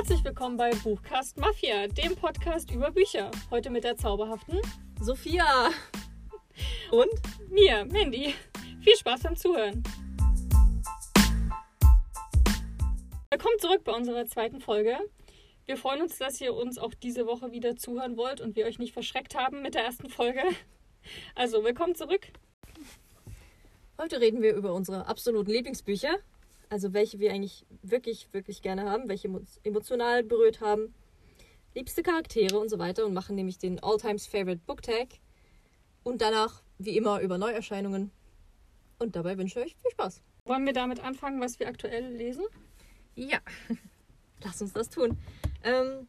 Herzlich willkommen bei Buchcast Mafia, dem Podcast über Bücher. Heute mit der zauberhaften Sophia und mir, Mandy. Viel Spaß beim Zuhören. Willkommen zurück bei unserer zweiten Folge. Wir freuen uns, dass ihr uns auch diese Woche wieder zuhören wollt und wir euch nicht verschreckt haben mit der ersten Folge. Also, willkommen zurück. heute reden wir über unsere absoluten Lieblingsbücher. Also welche wir eigentlich wirklich, wirklich gerne haben, welche uns emotional berührt haben, liebste Charaktere und so weiter und machen nämlich den All-Times Favorite Book Tag. Und danach, wie immer, über Neuerscheinungen. Und dabei wünsche ich euch viel Spaß. Wollen wir damit anfangen, was wir aktuell lesen? Ja, lass uns das tun. Ähm,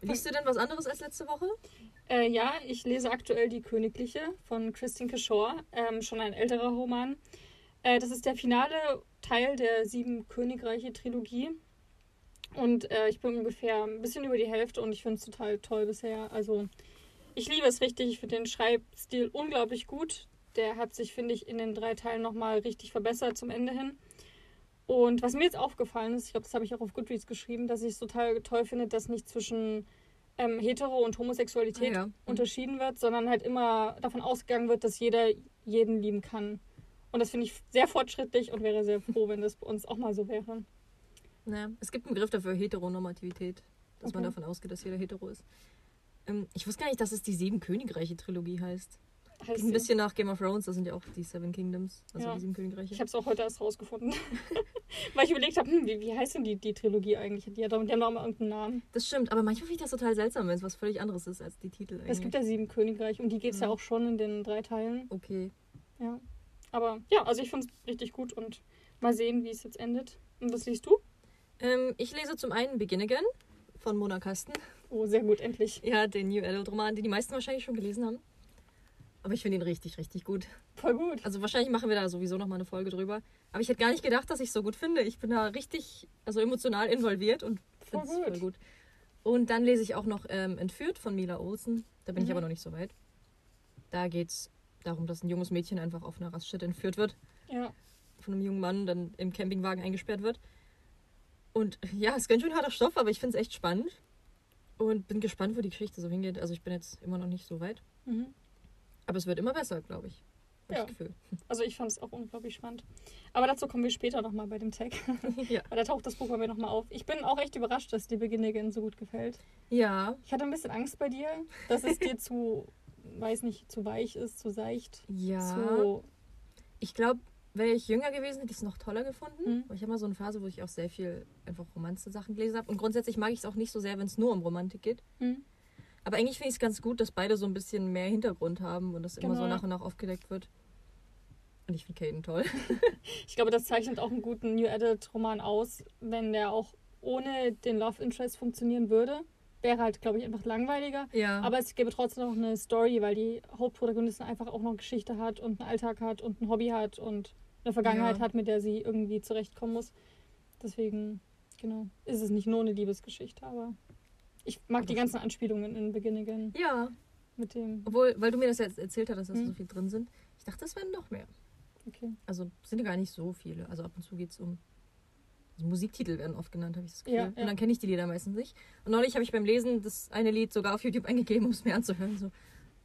liest du denn was anderes als letzte Woche? Äh, ja, ich lese aktuell Die Königliche von Christine Kishore, ähm, schon ein älterer Roman. Äh, das ist der finale Teil der Sieben Königreiche-Trilogie. Und äh, ich bin ungefähr ein bisschen über die Hälfte und ich finde es total toll bisher. Also, ich liebe es richtig. Ich finde den Schreibstil unglaublich gut. Der hat sich, finde ich, in den drei Teilen nochmal richtig verbessert zum Ende hin. Und was mir jetzt aufgefallen ist, ich glaube, das habe ich auch auf Goodreads geschrieben, dass ich es total toll finde, dass nicht zwischen ähm, Hetero- und Homosexualität Ah ja. Mhm. unterschieden wird, sondern halt immer davon ausgegangen wird, dass jeder jeden lieben kann. Und das finde ich sehr fortschrittlich und wäre sehr froh, wenn das bei uns auch mal so wäre. Ja, es gibt einen Begriff dafür, Heteronormativität. Dass man Okay. davon ausgeht, dass jeder hetero ist. Ähm, ich wusste gar nicht, dass es die Sieben Königreiche-Trilogie heißt. Heißt ein bisschen nach Game of Thrones, das sind ja auch die Seven Kingdoms, also Ja. die sieben Königreiche. Ich habe es auch heute erst rausgefunden. Weil ich überlegt habe, hm, wie, wie heißt denn die, die Trilogie eigentlich? Die, hat die haben doch mal irgendeinen Namen. Das stimmt, aber manchmal finde ich das total seltsam, wenn es was völlig anderes ist als die Titel. Es gibt ja sieben Königreich und die geht es ja Mhm. auch schon in den drei Teilen. Okay. Ja. Aber ja, also ich finde es richtig gut und mal sehen, wie es jetzt endet. Und was liest du? Ähm, ich lese zum einen Begin Again von Mona Kasten. Oh, sehr gut, endlich. Ja, den New Adult Roman, den die meisten wahrscheinlich schon gelesen haben. Aber ich finde ihn richtig, richtig gut. Voll gut. Also wahrscheinlich machen wir da sowieso noch mal eine Folge drüber. Aber ich hätte gar nicht gedacht, dass ich es so gut finde. Ich bin da richtig, also emotional involviert und finde es voll gut. Und dann lese ich auch noch ähm, Entführt von Mila Olsen. Da bin ich Mhm. aber noch nicht so weit. Da geht es darum, dass ein junges Mädchen einfach auf einer Raststätte entführt wird. Ja. Von einem jungen Mann, dann im Campingwagen eingesperrt wird. Und ja, es ist ganz schön harter Stoff, aber ich finde es echt spannend. Und bin gespannt, wo die Geschichte so hingeht. Also ich bin jetzt immer noch nicht so weit. Mhm. Aber es wird immer besser, glaube ich. Ja. Das Gefühl. Also ich fand es auch unglaublich spannend. Aber dazu kommen wir später nochmal bei dem Tag. ja. Weil da taucht das Buch bei mir nochmal auf. Ich bin auch echt überrascht, dass dir Begin Again so gut gefällt. Ja, Ich hatte ein bisschen Angst bei dir, dass es dir zu, weiß nicht, zu weich ist, zu seicht, ja. zu... Ich glaube, wäre ich jünger gewesen, hätte ich es noch toller gefunden. Mhm. Ich habe mal so eine Phase, wo ich auch sehr viel einfach Romanze-Sachen gelesen habe. Und grundsätzlich mag ich es auch nicht so sehr, wenn es nur um Romantik geht. Hm? Aber eigentlich finde ich es ganz gut, dass beide so ein bisschen mehr Hintergrund haben und das immer so Genau. nach und nach aufgedeckt wird. Und ich finde Caden toll. Ich glaube, das zeichnet auch einen guten New Adult-Roman aus, wenn der auch ohne den Love Interest funktionieren würde. Wäre halt, glaube ich, einfach langweiliger. Ja. Aber es gäbe trotzdem noch eine Story, weil die Hauptprotagonistin einfach auch noch eine Geschichte hat und einen Alltag hat und ein Hobby hat und eine Vergangenheit Ja. hat, mit der sie irgendwie zurechtkommen muss. Deswegen, genau, ist es nicht nur eine Liebesgeschichte, aber ich mag die ganzen Anspielungen in Begin Again ja. mit dem. Obwohl, weil du mir das jetzt erzählt hast, dass Mhm. so viel drin sind. Ich dachte, es wären noch mehr. Okay. Also sind ja gar nicht so viele. Also ab und zu geht es um. Also Musiktitel werden oft genannt, habe ich das Gefühl. Ja, ja. Und dann kenne ich die Lieder meistens nicht. Und neulich habe ich beim Lesen das eine Lied sogar auf YouTube eingegeben, um es mir anzuhören. So,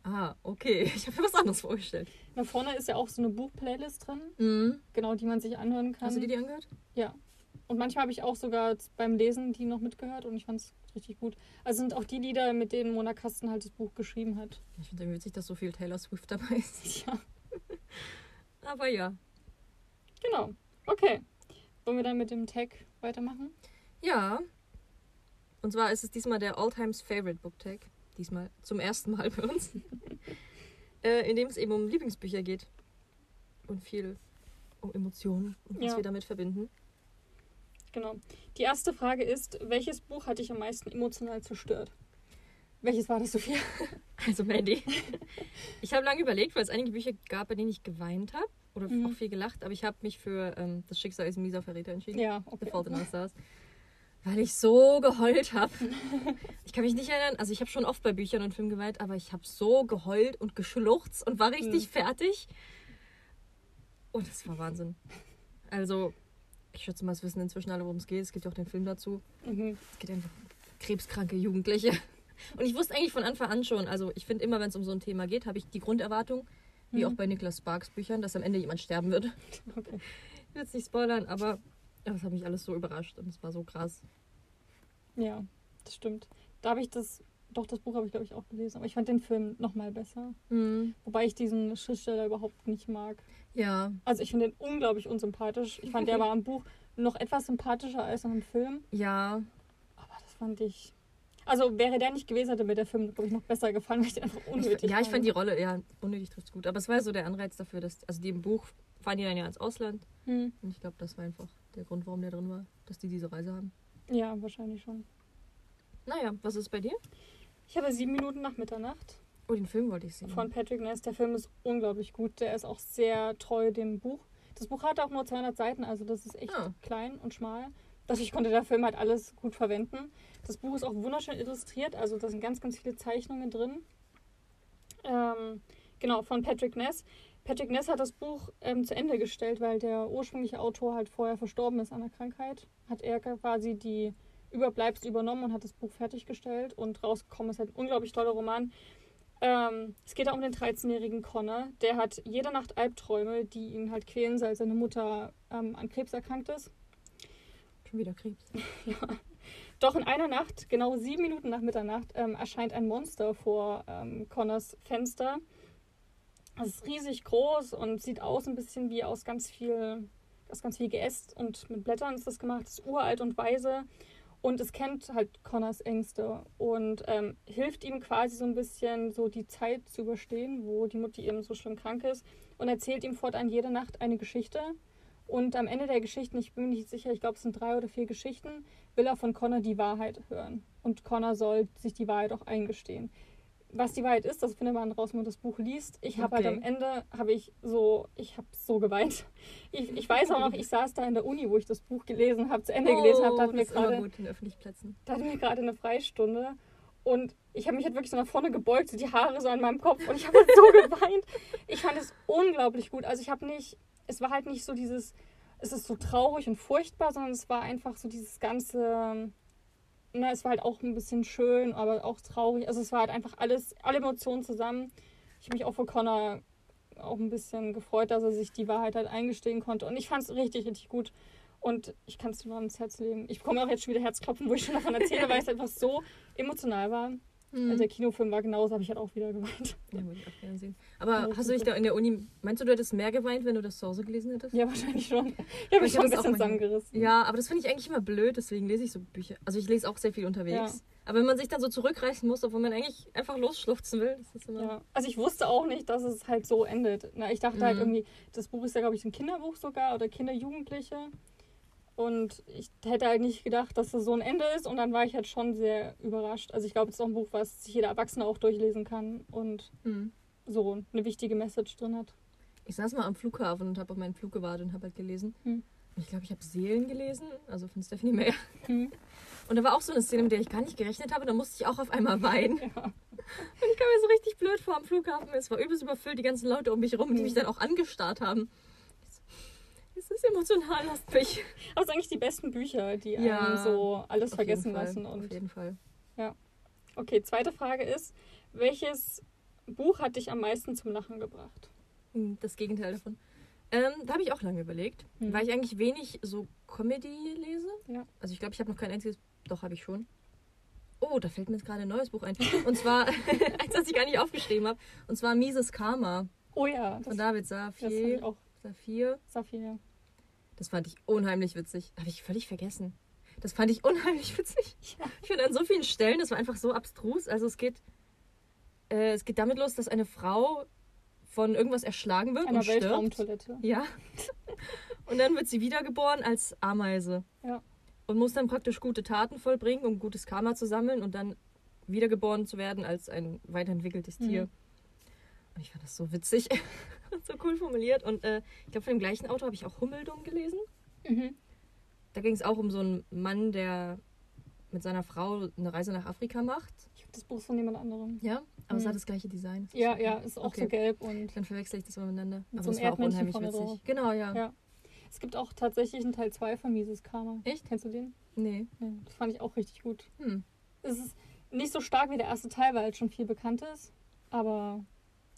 ah, okay, ich habe mir was anderes vorgestellt. Da vorne ist ja auch so eine Buchplaylist drin, Mhm. genau, die man sich anhören kann. Hast du dir die angehört? Ja. Und manchmal habe ich auch sogar beim Lesen die noch mitgehört und ich fand es richtig gut. Also sind auch die Lieder, mit denen Mona Kasten halt das Buch geschrieben hat. Ich finde es witzig, dass so viel Taylor Swift dabei ist. Ja, Aber ja. genau. Okay. Wollen wir dann mit dem Tag weitermachen? Ja. Und zwar ist es diesmal der All-Times Favorite Book Tag. Diesmal zum ersten Mal bei uns. äh, in dem es eben um Lieblingsbücher geht. Und viel um Emotionen und was Ja. wir damit verbinden. Genau. Die erste Frage ist, welches Buch hat dich am meisten emotional zerstört? Welches war das, Sophia? Also Mandy. ich habe lange überlegt, weil es einige Bücher gab, bei denen ich geweint habe. Oder Mhm. auch viel gelacht. Aber ich habe mich für ähm, Das Schicksal ist ein mieser Verräter entschieden. Ja, The okay. Fault in Our Stars. Weil ich so geheult habe. Ich kann mich nicht erinnern, also ich habe schon oft bei Büchern und Filmen geweint, aber ich habe so geheult und geschluchzt und war richtig Mhm. fertig. Und es war Wahnsinn. Also, ich schätze mal, es wissen inzwischen alle, worum es geht. Es gibt ja auch den Film dazu. Mhm. Es geht einfach um krebskranke Jugendliche. Und ich wusste eigentlich von Anfang an schon, also ich finde immer, wenn es um so ein Thema geht, habe ich die Grunderwartung, wie Mhm. auch bei Niklas Sparks Büchern, dass am Ende jemand sterben wird. Okay. Ich will nicht spoilern, aber ja, das hat mich alles so überrascht und es war so krass. Ja, das stimmt. Da habe ich das, doch, das Buch habe ich, glaube ich, auch gelesen. Aber ich fand den Film noch mal besser. Mhm. Wobei ich diesen Schriftsteller überhaupt nicht mag. Ja, Also ich finde den unglaublich unsympathisch. Ich fand, der war im Buch noch etwas sympathischer als noch im Film. ja, Aber das fand ich... Also wäre der nicht gewesen, hätte mir der Film, glaube ich, noch besser gefallen, weil ich den einfach ich, unnötig ja, ich fand die. Rolle, ja, unnötig trifft gut. Aber es war so der Anreiz dafür, dass, also die im Buch fahren die dann ja ins Ausland. Hm. Und ich glaube, das war einfach der Grund, warum der drin war, dass die diese Reise haben. Ja, wahrscheinlich schon. Naja, was ist bei dir? Ich habe sieben Minuten nach Mitternacht Oh, den Film wollte ich sehen. von Patrick Ness. Der Film ist unglaublich gut. Der ist auch sehr treu dem Buch. Das Buch hat auch nur 200 Seiten, also das ist echt Ah. klein und schmal. Dadurch konnte der Film halt alles gut verwenden. Das Buch ist auch wunderschön illustriert, also da sind ganz, ganz viele Zeichnungen drin. Ähm, genau, von Patrick Ness. Patrick Ness hat das Buch ähm, zu Ende gestellt, weil der ursprüngliche Autor halt vorher verstorben ist an der Krankheit. Hat er quasi die Überbleibsel übernommen und hat das Buch fertiggestellt und rausgekommen ist halt ein unglaublich toller Roman. Ähm, es geht da um den 13-jährigen Connor. Der hat jede Nacht Albträume, die ihn halt quälen, seit seine Mutter ähm, an Krebs erkrankt ist. Schon wieder Krebs. Doch in einer Nacht, genau sieben Minuten nach Mitternacht, ähm, erscheint ein Monster vor ähm, Connors Fenster. Es ist riesig groß und sieht aus ein bisschen wie aus ganz viel, aus ganz viel Geäst und mit Blättern ist das gemacht. Es ist uralt und weise und es kennt halt Connors Ängste und ähm, hilft ihm quasi so ein bisschen so die Zeit zu überstehen, wo die Mutti eben so schlimm krank ist und erzählt ihm fortan jede Nacht eine Geschichte. Und am Ende der Geschichten, ich bin mir nicht sicher, ich glaube, es sind drei oder vier Geschichten, will er von Connor die Wahrheit hören. Und Connor soll sich die Wahrheit auch eingestehen. Was die Wahrheit ist, das findet man raus, wenn man das Buch liest. Ich habe Okay. halt am Ende, habe ich so, ich habe so geweint. Ich, ich weiß auch noch, ich saß da in der Uni, wo ich das Buch gelesen habe, zu Ende gelesen habe, da hatten wir Oh, gerade hatten wir gerade eine Freistunde und ich habe mich halt wirklich so nach vorne gebeugt, so die Haare so an meinem Kopf und ich habe halt so geweint. Ich fand es unglaublich gut. Also ich habe nicht, es war halt nicht so dieses, es ist so traurig und furchtbar, sondern es war einfach so dieses ganze, na, es war halt auch ein bisschen schön, aber auch traurig. Also es war halt einfach alles, alle Emotionen zusammen. Ich habe mich auch für Connor auch ein bisschen gefreut, dass er sich die Wahrheit halt eingestehen konnte. Und ich fand es richtig, richtig gut. Und ich kann es nur ans Herz legen. Ich bekomme auch jetzt schon wieder Herzklopfen, wo ich schon davon erzähle, weil es einfach so emotional war. Mhm. Also der Kinofilm war genauso, habe ich halt auch wieder geweint. Ja, wollte ich auch gerne sehen. Aber Ja, hast du dich da in der Uni, meinst du, du hättest mehr geweint, wenn du das zu Hause gelesen hättest? Ja, wahrscheinlich schon. Ich habe Ich mich schon ein bisschen zusammengerissen. Ja, aber das finde ich eigentlich immer blöd, deswegen lese ich so Bücher. Also ich lese auch sehr viel unterwegs. Aber wenn man sich dann so zurückreißen muss, obwohl man eigentlich einfach losschluchzen will, das ist immer. Ja, also ich wusste auch nicht, dass es halt so endet. Na, ich dachte halt Mhm. irgendwie, das Buch ist ja, glaube ich, ein Kinderbuch sogar oder Kinder-Jugendliche. Und ich hätte halt nicht gedacht, dass das so ein Ende ist. Und dann war ich halt schon sehr überrascht. Also ich glaube, es ist auch ein Buch, was sich jeder Erwachsene auch durchlesen kann und Mhm. so eine wichtige Message drin hat. Ich saß mal am Flughafen und habe auf meinen Flug gewartet und habe halt gelesen. Hm. Und ich glaube, ich habe Seelen gelesen, also von Stephanie Meyer. Hm. Und da war auch so eine Szene, mit der ich gar nicht gerechnet habe. Da musste ich auch auf einmal weinen. Ja. Und ich kam mir so richtig blöd vor am Flughafen. Es war übelst überfüllt, die ganzen Leute um mich herum, die Hm. mich dann auch angestarrt haben. Es ist emotional, mich. Aber es sind eigentlich die besten Bücher, die Ja, einem so alles Auf vergessen lassen. Auf Und jeden Fall. okay, zweite Frage ist, welches Buch hat dich am meisten zum Lachen gebracht? Hm, Das Gegenteil davon. Ähm, da habe ich auch lange überlegt, Hm. weil ich eigentlich wenig so Comedy lese. Ja. Also ich glaube, ich habe noch kein einziges. Doch, habe ich schon. Oh, da fällt mir jetzt gerade ein neues Buch ein. Und zwar, eins, das ich gar nicht aufgeschrieben habe. Und zwar Mises Karma Oh ja, das, von David das fand Safir. ich auch Safir. Saphir. Das fand ich unheimlich witzig. Habe ich völlig vergessen. Das fand ich unheimlich witzig. Ja. Ich finde an so vielen Stellen, das war einfach so abstrus. Also es geht, äh, es geht damit los, dass eine Frau von irgendwas erschlagen wird Einer und stirbt. Weltraumtoilette. Ja. Und dann wird sie wiedergeboren als Ameise. Ja. Und muss dann praktisch gute Taten vollbringen, um gutes Karma zu sammeln und dann wiedergeboren zu werden als ein weiterentwickeltes Mhm. Tier. Und ich fand das so witzig so cool formuliert. Und äh, ich glaube, von dem gleichen Autor habe ich auch Hummeldum gelesen. Mhm. Da ging es auch um so einen Mann, der mit seiner Frau eine Reise nach Afrika macht. Ich habe das Buch von jemand anderem. Ja, aber es Mhm. hat das gleiche Design. Das Ja, ja, ist auch Okay. so gelb und Dann verwechsel ich das mal miteinander. Mit aber so es war auch unheimlich witzig. drauf. Genau, ja. Ja. Es gibt auch tatsächlich einen Teil 2 von Mises Karma. Echt? Kennst du den? Nee. Ja, das fand ich auch richtig gut. Hm. Es ist nicht so stark wie der erste Teil, weil halt schon viel bekannt ist. Aber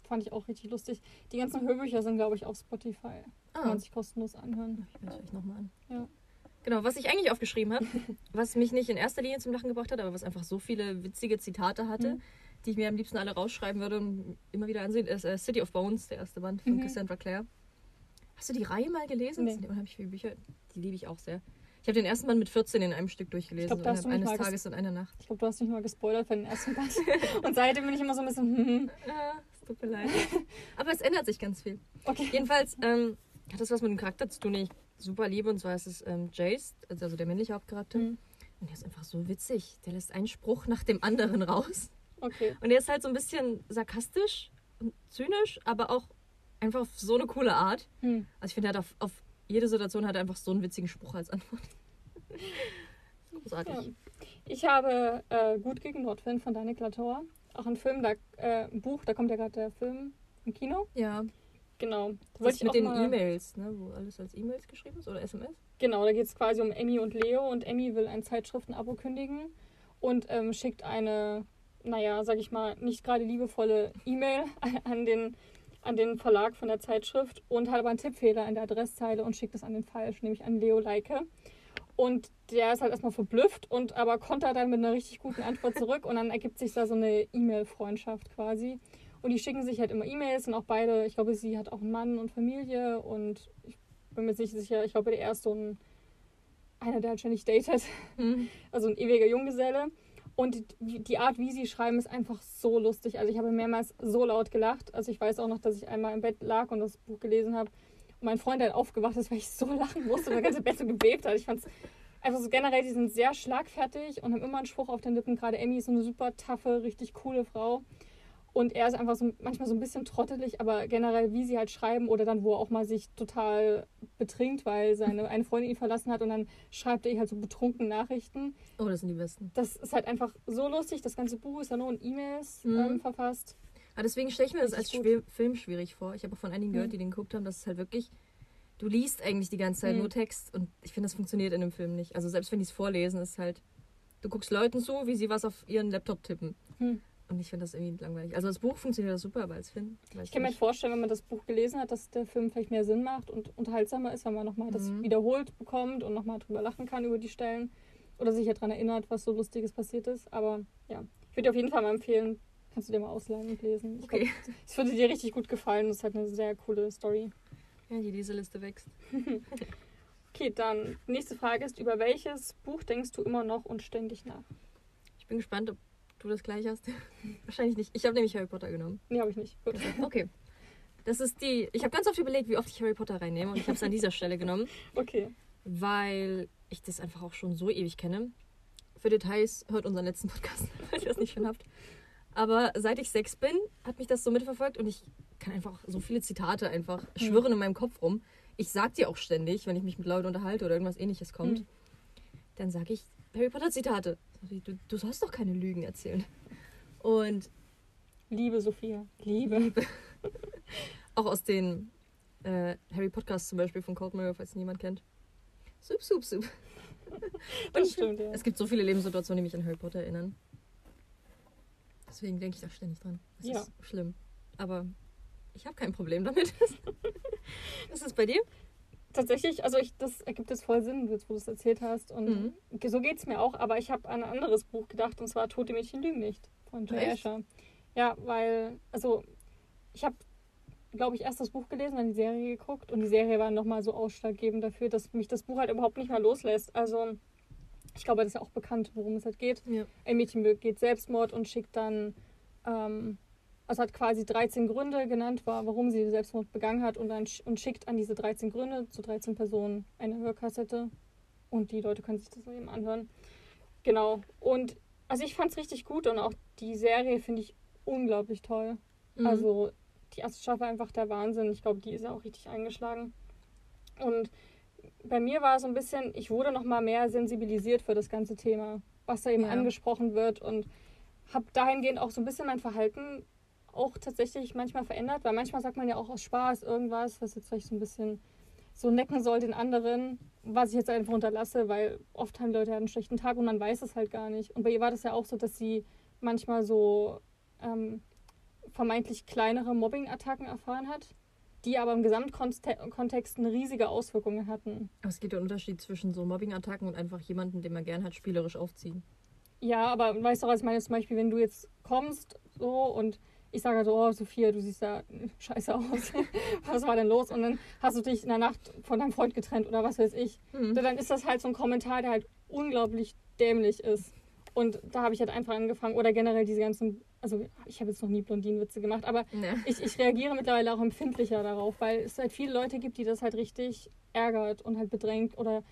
fand ich auch richtig lustig. Die ganzen Hörbücher sind, glaube ich, auf Spotify. Kann Ah, man sich kostenlos anhören. ich höre es euch nochmal an. Ja. Genau, was ich eigentlich aufgeschrieben habe, was mich nicht in erster Linie zum Lachen gebracht hat, aber was einfach so viele witzige Zitate hatte, Mhm. die ich mir am liebsten alle rausschreiben würde und immer wieder ansehen, ist äh, City of Bones, der erste Band von Mhm. Cassandra Clare. Hast du die Reihe mal gelesen? Nee. Das sind unheimlich viele Bücher. Die liebe ich auch sehr. Ich habe den ersten Band mit 14 in einem Stück durchgelesen, Ich glaub, innerhalb eines Tages und einer Nacht. Ich glaube, du hast mich mal gespoilert für den ersten Band. Und seitdem bin ich immer so ein bisschen, hm, es tut mir leid. aber es ändert sich ganz viel. okay. Jedenfalls ähm, hat das was mit dem Charakter zu tun, den ich super liebe. Und zwar ist es ähm, Jace, also der männliche Hauptcharakter. Mhm. Und der ist einfach so witzig. Der lässt einen Spruch nach dem anderen raus. Okay. Und der ist halt so ein bisschen sarkastisch und zynisch, aber auch einfach auf so eine coole Art. Hm. Also ich finde, er hat auf, auf jede Situation hat er einfach so einen witzigen Spruch als Antwort. Großartig. Ja. Ich habe äh, Gut gegen Nordwind von Daniel Latour. Auch ein Film, da, äh, ein Buch, da kommt ja gerade der Film im Kino. Ja. Genau. Da Das wollte ist ich mit den E-Mails, ne, wo alles als E-Mails geschrieben ist oder SMS. Genau, da geht es quasi um Emmy und Leo und Emmy will ein Zeitschriftenabo kündigen und ähm, schickt eine, naja, sag ich mal, nicht gerade liebevolle E-Mail an den, an den Verlag von der Zeitschrift und hat aber einen Tippfehler in der Adresszeile und schickt es an den falsch, nämlich an Leo Leike. Und der ist halt erstmal verblüfft und aber kontert dann mit einer richtig guten Antwort zurück und dann ergibt sich da so eine E-Mail-Freundschaft quasi. Und die schicken sich halt immer E-Mails und auch beide, ich glaube, sie hat auch einen Mann und Familie und ich bin mir nicht sicher, ich glaube, der ist so ein, einer, der halt ständig datet, Hm. also ein ewiger Junggeselle. Und die, die Art, wie sie schreiben, ist einfach so lustig. Also ich habe mehrmals so laut gelacht. Also ich weiß auch noch, dass ich einmal im Bett lag und das Buch gelesen habe. Und mein Freund halt aufgewacht ist, weil ich so lachen musste und das ganze Bett so gebebt hat. Ich fand es einfach so generell, die sind sehr schlagfertig und haben immer einen Spruch auf den Lippen. Gerade Emmy ist so eine super taffe, richtig coole Frau. Und er ist einfach so manchmal so ein bisschen trottelig, aber generell, wie sie halt schreiben oder dann, wo er auch mal sich total betrinkt, weil seine eine Freundin ihn verlassen hat und dann schreibt er ihr halt so betrunken Nachrichten. Oh, das sind die besten. Das ist halt einfach so lustig. Das ganze Buch ist ja nur in E-Mails Mhm. ähm, verfasst. Aber deswegen stelle ich mir das als schwer, Film schwierig vor. Ich habe auch von einigen gehört, Mhm. die den geguckt haben, dass es halt wirklich. Du liest eigentlich die ganze Zeit Mhm. nur Text und ich finde, das funktioniert in einem Film nicht. Also selbst wenn die es vorlesen, ist halt. Du guckst Leuten zu, wie sie was auf ihren Laptop tippen. Hm. Und ich finde das irgendwie langweilig. Also als Buch funktioniert das super, aber als Film. Ich kann mir vorstellen, wenn man das Buch gelesen hat, dass der Film vielleicht mehr Sinn macht und unterhaltsamer ist, wenn man nochmal das Mhm. wiederholt bekommt und nochmal drüber lachen kann über die Stellen oder sich ja daran erinnert, was so Lustiges passiert ist. Aber ja, ich würde dir auf jeden Fall mal empfehlen, kannst du dir mal ausleihen und lesen. Ich Okay. glaub, Es würde dir richtig gut gefallen. Das ist halt eine sehr coole Story. Ja, die Leseliste wächst. Okay, dann nächste Frage ist, über welches Buch denkst du immer noch und ständig nach? Ich bin gespannt, ob du das gleich hast. Wahrscheinlich nicht. Ich habe nämlich Harry Potter genommen. Nee, habe ich nicht. Gut. Okay. Das ist die. Ich habe ganz oft überlegt, wie oft ich Harry Potter reinnehme und ich habe es an dieser Stelle genommen. Okay. weil ich das einfach auch schon so ewig kenne. Für Details hört unseren letzten Podcast, falls ihr das nicht schon habt. Aber seit ich sechs bin, hat mich das so mitverfolgt und ich kann einfach so viele Zitate einfach schwirren in meinem Kopf rum. Ich sag dir auch ständig, wenn ich mich mit Leuten unterhalte oder irgendwas ähnliches kommt, Mhm. dann sage ich Harry Potter Zitate. Du, du sollst doch keine Lügen erzählen. Und Liebe Sophia. Liebe. auch aus den äh, Harry Podcasts zum Beispiel von Cold Mirror, falls ihn jemand kennt. Sup, sup, sup. Das stimmt, ja. Es gibt so viele Lebenssituationen, die mich an Harry Potter erinnern. Deswegen denke ich da ständig dran. Das Ja. ist schlimm. Aber ich habe kein Problem damit. Was ist bei dir? Tatsächlich, also ich, das ergibt jetzt voll Sinn, jetzt wo du es erzählt hast. Und Mhm. so geht es mir auch, aber ich habe an ein anderes Buch gedacht, und zwar Tote Mädchen lügen nicht von Joy? Asher. Ja, weil, also ich habe, glaube ich, erst das Buch gelesen, dann die Serie geguckt und die Serie war nochmal so ausschlaggebend dafür, dass mich das Buch halt überhaupt nicht mehr loslässt. Also ich glaube, das ist ja auch bekannt, worum es halt geht. Ja. Ein Mädchen begeht Selbstmord und schickt dann, ähm, also hat quasi 13 Gründe genannt, war, warum sie Selbstmord begangen hat und dann sch- und schickt an diese 13 Gründe zu 13 Personen eine Hörkassette und die Leute können sich das eben anhören. Genau. Und also ich fand es richtig gut und auch die Serie finde ich unglaublich toll. Mhm. Also die erste Staffel einfach der Wahnsinn. Ich glaube, die ist ja auch richtig eingeschlagen. Und bei mir war es so ein bisschen, ich wurde noch mal mehr sensibilisiert für das ganze Thema, was da eben Ja. angesprochen wird und habe dahingehend auch so ein bisschen mein Verhalten auch tatsächlich manchmal verändert, weil manchmal sagt man ja auch aus Spaß irgendwas, was jetzt vielleicht so ein bisschen so necken soll den anderen, was ich jetzt einfach unterlasse, weil oft haben Leute einen schlechten Tag und man weiß es halt gar nicht. Und bei ihr war das ja auch so, dass sie manchmal so ähm, vermeintlich kleinere Mobbing-Attacken erfahren hat, die aber im Gesamtkontext eine riesige Auswirkungen hatten. Aber es gibt ja einen Unterschied zwischen so Mobbing-Attacken und einfach jemanden, den man gern hat, spielerisch aufziehen. Ja, aber weißt du, was ich meine? Zum Beispiel, wenn du jetzt kommst so und ich sage so, oh Sophia, du siehst da scheiße aus. was war denn los? Und dann hast du dich in der Nacht von deinem Freund getrennt oder was weiß ich. Mhm. Dann ist das halt so ein Kommentar, der halt unglaublich dämlich ist. Und da habe ich halt einfach angefangen. Oder generell diese ganzen, also ich habe jetzt noch nie Blondinenwitze gemacht, aber nee. ich, ich reagiere mittlerweile auch empfindlicher darauf, weil es halt viele Leute gibt, die das halt richtig ärgert und halt bedrängt oder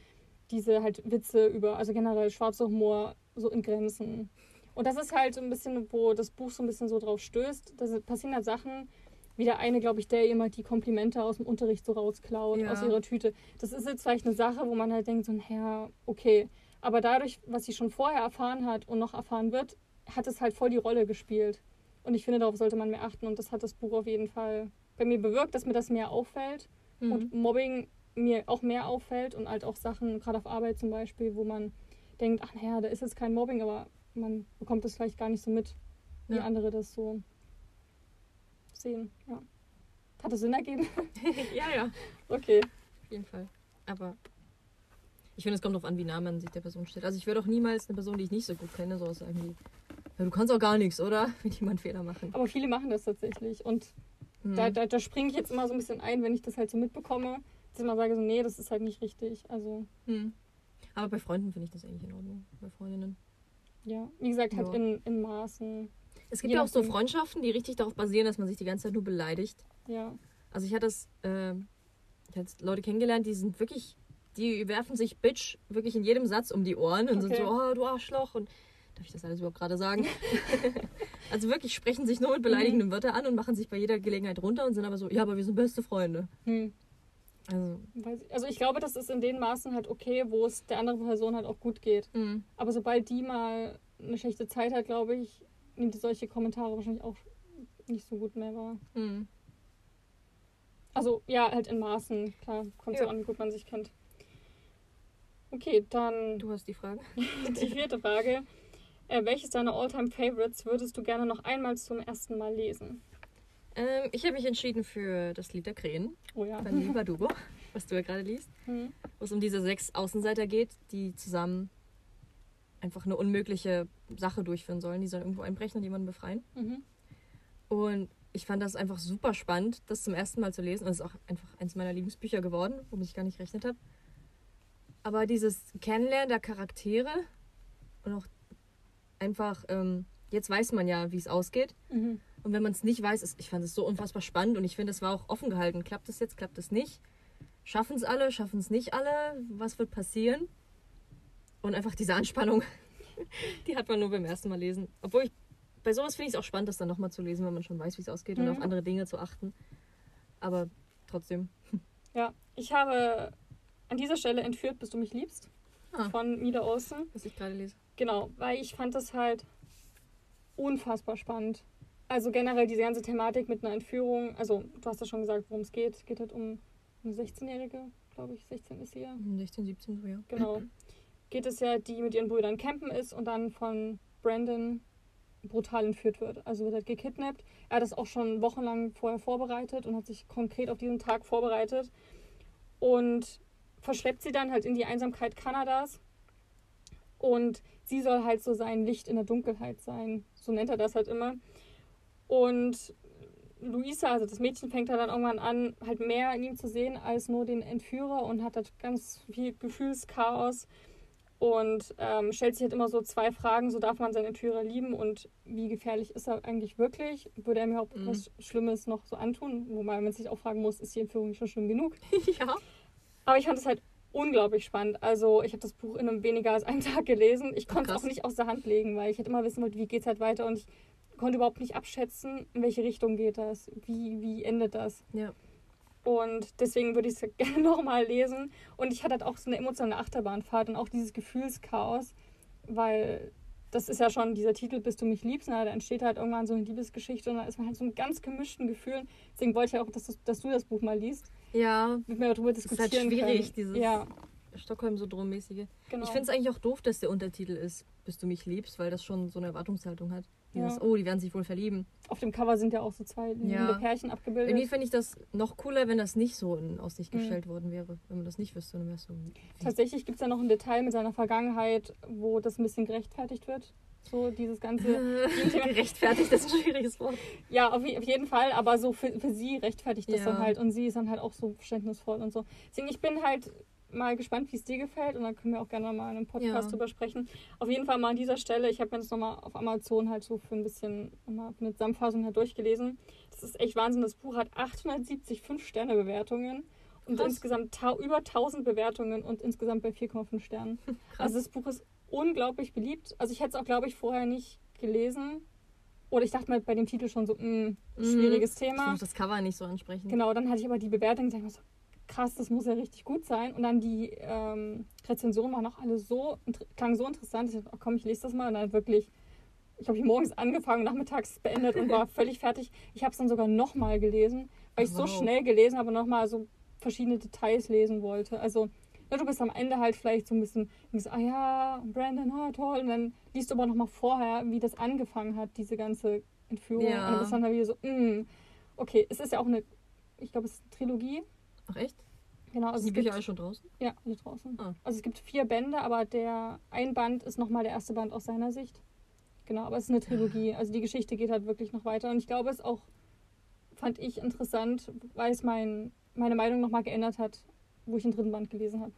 diese halt Witze über, also generell schwarzer Humor so in Grenzen. Und das ist halt so ein bisschen, wo das Buch so ein bisschen so drauf stößt. Da passieren halt Sachen, wie der eine, glaube ich, der immer die Komplimente aus dem Unterricht so rausklaut, ja. aus ihrer Tüte. Das ist jetzt vielleicht eine Sache, wo man halt denkt, so, naja, okay. Aber dadurch, was sie schon vorher erfahren hat und noch erfahren wird, hat es halt voll die Rolle gespielt. Und ich finde, darauf sollte man mehr achten. Und das hat das Buch auf jeden Fall bei mir bewirkt, dass mir das mehr auffällt. Mhm. Und Mobbing mir auch mehr auffällt und halt auch Sachen, gerade auf Arbeit zum Beispiel, wo man denkt, ach naja, da ist jetzt kein Mobbing, aber man bekommt das vielleicht gar nicht so mit, wie ja. andere das so sehen. Ja. Hat das Sinn ergeben? ja, ja. Okay. Auf jeden Fall. Aber ich finde, es kommt darauf an, wie nah man sich der Person stellt. Also ich würde auch niemals eine Person, die ich nicht so gut kenne, so sagen wie, ja, du kannst auch gar nichts, oder? Wenn jemand Fehler machen. Aber viele machen das tatsächlich. Und hm. da, da, da springe ich jetzt immer so ein bisschen ein, wenn ich das halt so mitbekomme, dass ich immer sage, so, nee, das ist halt nicht richtig. Also. Hm. Aber bei Freunden finde ich das eigentlich in Ordnung. Bei Freundinnen. Ja, wie gesagt, halt ja. in, in Maßen. Es gibt ja auch so Freundschaften, die richtig darauf basieren, dass man sich die ganze Zeit nur beleidigt. Ja. Also ich hatte das, äh, ich hatte Leute kennengelernt, die sind wirklich, die werfen sich Bitch wirklich in jedem Satz um die Ohren und okay. sind so, oh, du Arschloch und darf ich das alles überhaupt gerade sagen? also wirklich sprechen sich nur mit beleidigenden mhm. Wörtern an und machen sich bei jeder Gelegenheit runter und sind aber so, ja, aber wir sind beste Freunde. Mhm. Also. also ich glaube, das ist in den Maßen halt okay, wo es der anderen Person halt auch gut geht. Mhm. Aber sobald die mal eine schlechte Zeit hat, glaube ich, nimmt die solche Kommentare wahrscheinlich auch nicht so gut mehr wahr. Mhm. Also ja, halt in Maßen. Klar, kommt ja. so an, wie gut man sich kennt. Okay, dann. Du hast die Frage. die vierte Frage. Äh, welches deiner Alltime favorites würdest du gerne noch einmal zum ersten Mal lesen? Ähm, ich habe mich entschieden für das Lied der Krähen oh ja. von Lieber Dubo, was du ja gerade liest. Mhm. Wo es um diese sechs Außenseiter geht, die zusammen einfach eine unmögliche Sache durchführen sollen. Die sollen irgendwo einbrechen und jemanden befreien. Mhm. Und ich fand das einfach super spannend, das zum ersten Mal zu lesen. Und es ist auch einfach eins meiner Lieblingsbücher geworden, womit ich gar nicht gerechnet habe. Aber dieses Kennenlernen der Charaktere und auch einfach, ähm, jetzt weiß man ja, wie es ausgeht. Mhm. Und wenn man es nicht weiß, ist, ich fand es so unfassbar spannend und ich finde, es war auch offen gehalten. Klappt es jetzt, klappt es nicht? Schaffen es alle, schaffen es nicht alle? Was wird passieren? Und einfach diese Anspannung, die hat man nur beim ersten Mal lesen. Obwohl ich, bei sowas finde ich es auch spannend, das dann nochmal zu lesen, wenn man schon weiß, wie es ausgeht mhm. und auf andere Dinge zu achten. Aber trotzdem. Ja, ich habe an dieser Stelle entführt, bis du mich liebst. Ah. Von Mila Olsen. Was ich gerade lese. Genau, weil ich fand das halt unfassbar spannend. Also generell diese ganze Thematik mit einer Entführung, also du hast ja schon gesagt, worum es geht. Es geht halt um eine 16-Jährige, glaube ich, 16 ist sie ja. 16, 17, so ja. Genau. Geht es ja, die mit ihren Brüdern campen ist und dann von Brandon brutal entführt wird. Also wird halt gekidnappt. Er hat das auch schon wochenlang vorher vorbereitet und hat sich konkret auf diesen Tag vorbereitet. Und verschleppt sie dann halt in die Einsamkeit Kanadas. Und sie soll halt so sein Licht in der Dunkelheit sein. So nennt er das halt immer. Und Luisa, also das Mädchen, fängt dann irgendwann an, halt mehr in ihm zu sehen als nur den Entführer und hat halt ganz viel Gefühlschaos und ähm, stellt sich halt immer so zwei Fragen, so darf man seinen Entführer lieben und wie gefährlich ist er eigentlich wirklich? Würde er mir auch mhm. was Schlimmes noch so antun? Wobei man sich auch fragen muss, ist die Entführung schon schlimm genug? ja. Aber ich fand es halt unglaublich spannend. Also ich habe das Buch in einem weniger als einem Tag gelesen. Ich konnte es auch nicht aus der Hand legen, weil ich hätte immer wissen wollte, wie geht es halt weiter und ich konnte überhaupt nicht abschätzen, in welche Richtung geht das, wie, wie endet das. Ja. Und deswegen würde ich es gerne nochmal lesen. Und ich hatte halt auch so eine emotionale Achterbahnfahrt und auch dieses Gefühlschaos, weil das ist ja schon dieser Titel, Bis du mich liebst, na, da entsteht halt irgendwann so eine Liebesgeschichte und da ist man halt so ein ganz gemischten Gefühlen. Deswegen wollte ich auch, dass, du- dass du das Buch mal liest, Ja, mit mir darüber ist halt diskutieren schwierig, können. dieses Ja, Stockholm-Syndrom-mäßige. genau. Ich finde es eigentlich auch doof, dass der Untertitel ist, bis du mich liebst, weil das schon so eine Erwartungshaltung hat. Ja. Oh, die werden sich wohl verlieben. Auf dem Cover sind ja auch so zwei liebende Pärchen abgebildet. Irgendwie finde ich das noch cooler, wenn das nicht so in Aussicht Mhm. gestellt worden wäre. Wenn man das nicht wüsste, dann wäre es so. Tatsächlich gibt es ja noch ein Detail mit seiner Vergangenheit, wo das ein bisschen gerechtfertigt wird. So dieses ganze. Gerechtfertigt, das ist ein schwieriges Wort. Ja, auf, auf jeden Fall, aber so für, für sie rechtfertigt das Ja. dann halt und sie ist dann halt auch so verständnisvoll und so. Deswegen, ich bin halt mal gespannt, wie es dir gefällt und dann können wir auch gerne mal in einem Podcast Ja. drüber sprechen. Auf jeden Fall mal an dieser Stelle, ich habe mir das nochmal auf Amazon halt so für ein bisschen, nochmal eine Zusammenfassung halt durchgelesen. Das ist echt Wahnsinn, das Buch hat 870 5-Sterne-Bewertungen und Krass. insgesamt über 1000 Bewertungen und insgesamt bei 4,5 Sternen. Also das Buch ist unglaublich beliebt. Also ich hätte es auch, glaube ich, vorher nicht gelesen. Oder ich dachte mal bei dem Titel schon so, mh, schwieriges Ich Thema. das Cover nicht so ansprechend. Genau, dann hatte ich aber die Bewertung und dachte mir so, krass, das muss ja richtig gut sein. Und dann die ähm, Rezensionen waren auch alle so, inter- klang so interessant. Ich dachte, oh, komm, ich lese das mal. Und dann wirklich, ich habe morgens angefangen, nachmittags beendet und war völlig fertig. Ich habe es dann sogar nochmal gelesen, weil ich so Wow. schnell gelesen habe und nochmal so verschiedene Details lesen wollte. Also, ne, du bist am Ende halt vielleicht so ein bisschen, denkst, ah ja, Brandon, ah, toll. Und dann liest du aber nochmal vorher, wie das angefangen hat, diese ganze Entführung. Ja. Und dann bist du dann wieder so, mm, okay, es ist ja auch eine, ich glaube, es ist eine Trilogie. Ach echt? Genau, also Sind die Bücher alle schon draußen? ja, alle draußen. Ah. Also es gibt vier Bände, aber der ein Band ist nochmal der erste Band aus seiner Sicht. Genau, aber es ist eine Trilogie. Also die Geschichte geht halt wirklich noch weiter. Und ich glaube, es auch, fand ich interessant, weil es mein, meine Meinung nochmal geändert hat, wo ich den dritten Band gelesen habe.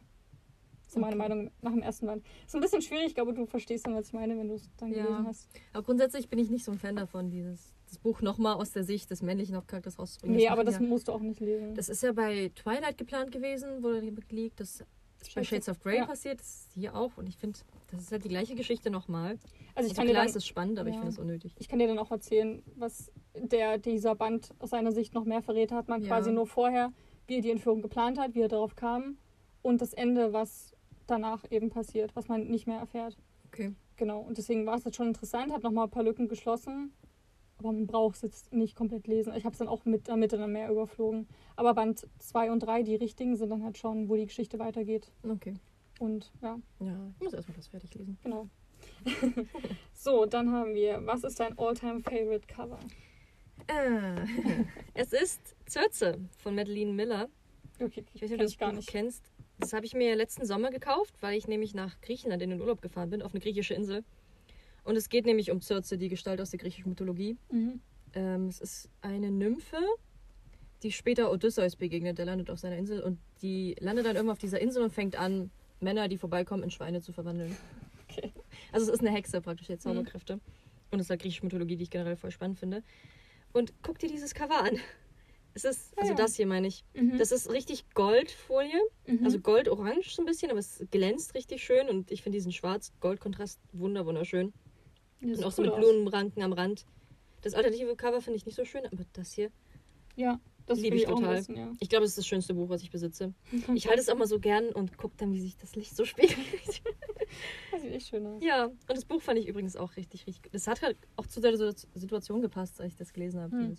So meine Okay. Meinung nach dem ersten Band. Ist ein bisschen schwierig, ich glaube, du verstehst dann, was ich meine, wenn du es dann Ja. gelesen hast. Aber grundsätzlich bin ich nicht so ein Fan davon, dieses das Buch nochmal aus der Sicht des männlichen Hauptcharakters rauszubringen. Nee, aber das ja, musst du auch nicht lesen. das ist ja bei Twilight geplant gewesen, wurde liegt. Das ist bei Shades of Grey Ja. passiert, das ist hier auch. Und ich finde, das ist halt die gleiche Geschichte nochmal. also ich Also kann dir klar dann, ist es spannend, aber ich Ja. finde es unnötig. ich kann dir dann auch erzählen, was der dieser Band aus seiner Sicht noch mehr verrät hat. Man quasi nur vorher, wie er die Entführung geplant hat, wie er darauf kam und das Ende, was danach eben passiert, was man nicht mehr erfährt. Okay. Genau. Und deswegen war es jetzt schon interessant, hat nochmal ein paar Lücken geschlossen. Aber man braucht es jetzt nicht komplett lesen. Ich habe es dann auch mit der Mitte dann mehr überflogen. Aber Band 2 und 3, die richtigen, sind dann halt schon, wo die Geschichte weitergeht. Okay. Und ja, Ja, ich muss erstmal das fertig lesen. genau. so, dann haben wir, was ist dein All-Time Favorite Cover? Äh, es ist Zürze von Madeleine Miller. Okay, Ich weiß nicht, ob du das gar nicht. kennst. Das habe ich mir letzten Sommer gekauft, weil ich nämlich nach Griechenland in den Urlaub gefahren bin, auf eine griechische Insel. Und es geht nämlich um Circe, die Gestalt aus der griechischen Mythologie. Mhm. Ähm, es ist eine Nymphe, die später Odysseus begegnet. Der landet auf seiner Insel und die landet dann irgendwann auf dieser Insel und fängt an, Männer, die vorbeikommen, in Schweine zu verwandeln. Okay. Also es ist eine Hexe praktisch, jetzt Zauberkräfte. Und es ist halt griechische Mythologie, die ich generell voll spannend finde. Und guck dir dieses Cover an. Es ist, also ja. das hier meine ich. Mhm. Das ist richtig Goldfolie. Mhm. Also Gold-Orange so ein bisschen, aber es glänzt richtig schön und ich finde diesen Schwarz-Gold-Kontrast wunder wunderschön. Ja, Und auch so cool mit. Blumenranken am Rand. Das alternative Cover finde ich nicht so schön, aber das hier, Ja, das Liebe ich ein total. bisschen, ja. ich glaube, es ist das schönste Buch, was ich besitze. Ich halte es auch mal so gern und gucke dann, wie sich das Licht so spiegelt. Das sieht echt schön aus. ja, und das Buch fand ich übrigens auch richtig, richtig gut. Das hat halt auch zu der Situation gepasst, als ich das gelesen habe. Hm.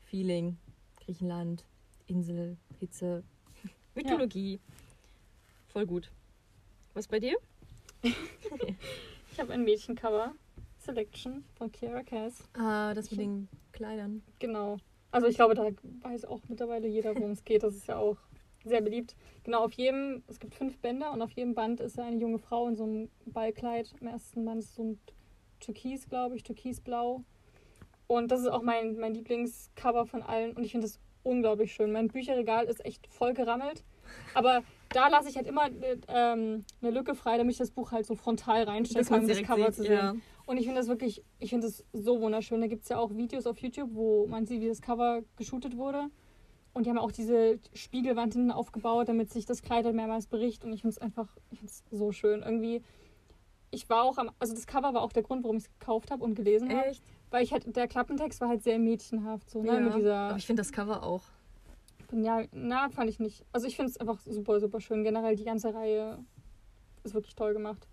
Feeling, Griechenland, Insel, Hitze, Mythologie. Voll gut. Was bei dir? Ich habe ein Mädchencover. Selection von Kiara Cass. Ah, das mit den Kleidern. Genau. Also ich glaube, da weiß auch mittlerweile jeder, worum es geht. Das ist ja auch sehr beliebt. Genau, auf jedem, es gibt fünf Bänder und auf jedem Band ist eine junge Frau in so einem Ballkleid. Im ersten Band ist so ein Türkis, glaube ich, Türkisblau. Und das ist auch mein, mein Lieblingscover von allen und ich finde das unglaublich schön. Mein Bücherregal ist echt voll gerammelt. Aber da lasse ich halt immer äh, ähm, eine Lücke frei, damit ich das Buch halt so frontal reinstellen kann, um das Cover zu sehen. ja. Und ich finde das wirklich, ich finde das so wunderschön. Da gibt es ja auch Videos auf YouTube, wo man sieht, wie das Cover geshootet wurde. Und die haben auch diese Spiegelwand hinten aufgebaut, damit sich das Kleid halt mehrmals bricht. Und ich finde es einfach, ich finde es so schön. Irgendwie, ich war auch am, also das Cover war auch der Grund, warum ich es gekauft habe und gelesen habe. Echt? Weil ich halt, der Klappentext war halt sehr mädchenhaft, so, ne? Ja. Mit dieser, Aber ich finde das Cover auch. ja, na, fand ich nicht. Also ich finde es einfach super, super schön. Generell die ganze Reihe ist wirklich toll gemacht.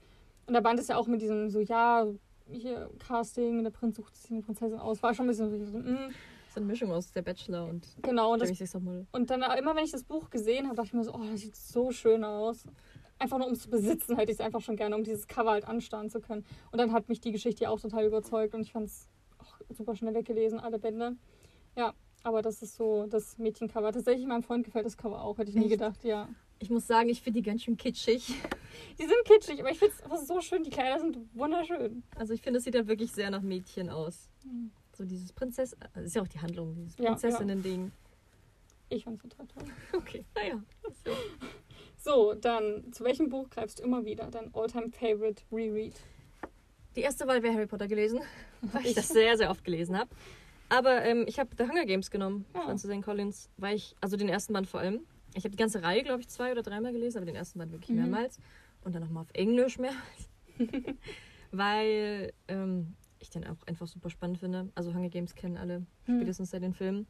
Und der Band ist ja auch mit diesem so, ja, hier Casting, der Prinz sucht sich eine Prinzessin aus. War schon ein bisschen so, mm. So eine Mischung aus der Bachelor und Genau, und, das, und dann immer, wenn ich das Buch gesehen habe, dachte ich mir so, oh, das sieht so schön aus. Einfach nur um es zu besitzen, hätte ich es einfach schon gerne, um dieses Cover halt anstarren zu können. Und dann hat mich die Geschichte auch total überzeugt und ich fand es auch super schnell weggelesen, alle Bände. Ja, aber das ist so das Mädchencover. Tatsächlich, meinem Freund gefällt das Cover auch, hätte ich nie Echt? gedacht, ja. Ich muss sagen, ich finde die ganz schön kitschig. Die sind kitschig, aber ich finde es so schön. Die Kleider sind wunderschön. Also ich finde, es sieht dann wirklich sehr nach Mädchen aus. Mhm. So dieses Prinzess... Das ist ja auch die Handlung, dieses Ja, ja. Prinzessinnen-Ding. Ich fand es total toll. Okay, naja. So. So, dann, zu welchem Buch greifst du immer wieder? Dein Alltime favorite Reread? Die erste Wahl wäre Harry Potter gelesen, weil ich das sehr, sehr oft gelesen habe. Aber ähm, ich habe The Hunger Games genommen, Ah. von Susan Collins, weil ich, also den ersten Band vor allem. Ich habe die ganze Reihe, glaube ich, zwei oder dreimal gelesen, aber den ersten Band wirklich Mhm. mehrmals. Und dann nochmal auf Englisch mehrmals. weil ähm, ich den auch einfach super spannend finde. Also Hunger Games kennen alle, Hm. spätestens seit den Filmen.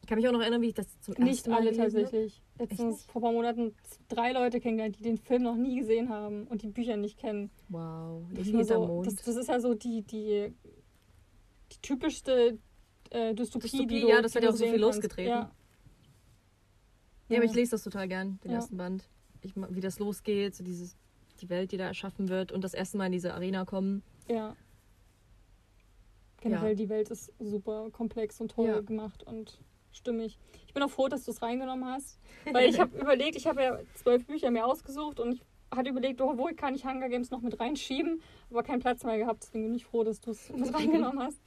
Ich kann mich auch noch erinnern, wie ich das zum Nicht ersten Mal alle gelesen habe. tatsächlich. Letztens nicht? vor ein paar Monaten drei Leute kennengelernt, die den Film noch nie gesehen haben und die Bücher nicht kennen. Wow, Das, ist so, das, das ist ja so die, die, die typischste äh, Dystopie, Dystopie, die du ja, das hat ja auch so viel kannst. losgetreten. Ja. Ja, aber ich lese das total gern, den Ja. ersten Band. Ich, wie das losgeht, so dieses, die Welt, die da erschaffen wird und das erste Mal in diese Arena kommen. Ja. Generell, Ja. die Welt ist super komplex und toll Ja. gemacht und stimmig. Ich bin auch froh, dass du es reingenommen hast, weil ich habe überlegt, ich habe ja zwölf Bücher mir ausgesucht und ich hatte überlegt, oh, wo kann ich Hunger Games noch mit reinschieben, aber keinen Platz mehr gehabt, deswegen bin ich froh, dass du es mit reingenommen hast.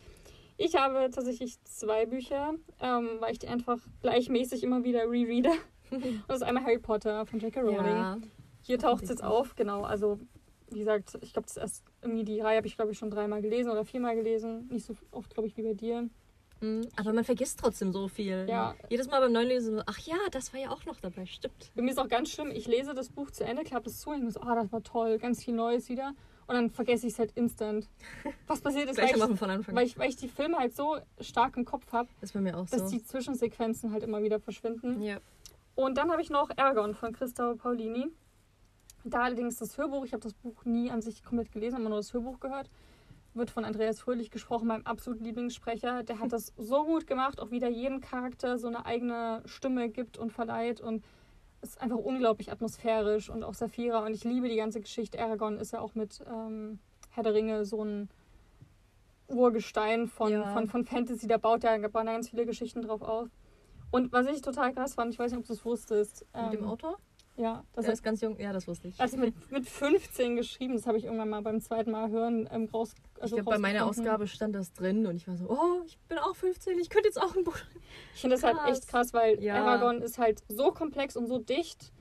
Ich habe tatsächlich zwei Bücher, ähm, weil ich die einfach gleichmäßig immer wieder rereade. Und das ist einmal Harry Potter von J.K. Rowling. Ja, Hier taucht es jetzt auf, genau. Also, wie gesagt, ich glaube, das erst irgendwie die Reihe habe ich, glaube ich, schon dreimal gelesen oder viermal gelesen. Nicht so oft, glaube ich, wie bei dir. Mhm, aber man vergisst trotzdem so viel. Ja. Jedes Mal beim Neulesen so, ach ja, das war ja auch noch dabei, stimmt. Bei mir ist auch ganz schlimm, ich lese das Buch zu Ende, klappe es zu und denke so, ah, das war toll, ganz viel Neues wieder. Und dann vergesse ich es halt instant. Was passiert ist, weil ich, von Anfang. weil, ich, weil ich die Filme halt so stark im Kopf habe, das dass so. die Zwischensequenzen halt immer wieder verschwinden. ja. Und dann habe ich noch Ergon von Christoph Paulini. Da allerdings das Hörbuch, ich habe das Buch nie an sich komplett gelesen, immer nur das Hörbuch gehört. Wird von Andreas Fröhlich gesprochen, meinem absoluten Lieblingssprecher. Der hat das so gut gemacht, auch wieder jedem Charakter so eine eigene Stimme gibt und verleiht. Und es ist einfach unglaublich atmosphärisch und auch Saphira. Und ich liebe die ganze Geschichte. Aragorn ist ja auch mit ähm, Herr der Ringe so ein Urgestein von, Ja. von, von Fantasy. Da baut ja bauen da ganz viele Geschichten drauf auf. Und was ich total krass fand, ich weiß nicht, ob du es wusstest. Mit dem ähm, Autor? Ja, das Der ist ganz jung. Ja, das wusste ich. also mit, mit 15 geschrieben. Das habe ich irgendwann mal beim zweiten Mal hören ähm, raus. ich Also glaube, bei meiner. Ausgabe stand das drin und ich war so, oh, ich bin auch 15, ich könnte jetzt auch ein Buch. Ich finde das halt echt krass, weil Ja. Aragorn ist halt so komplex und so dicht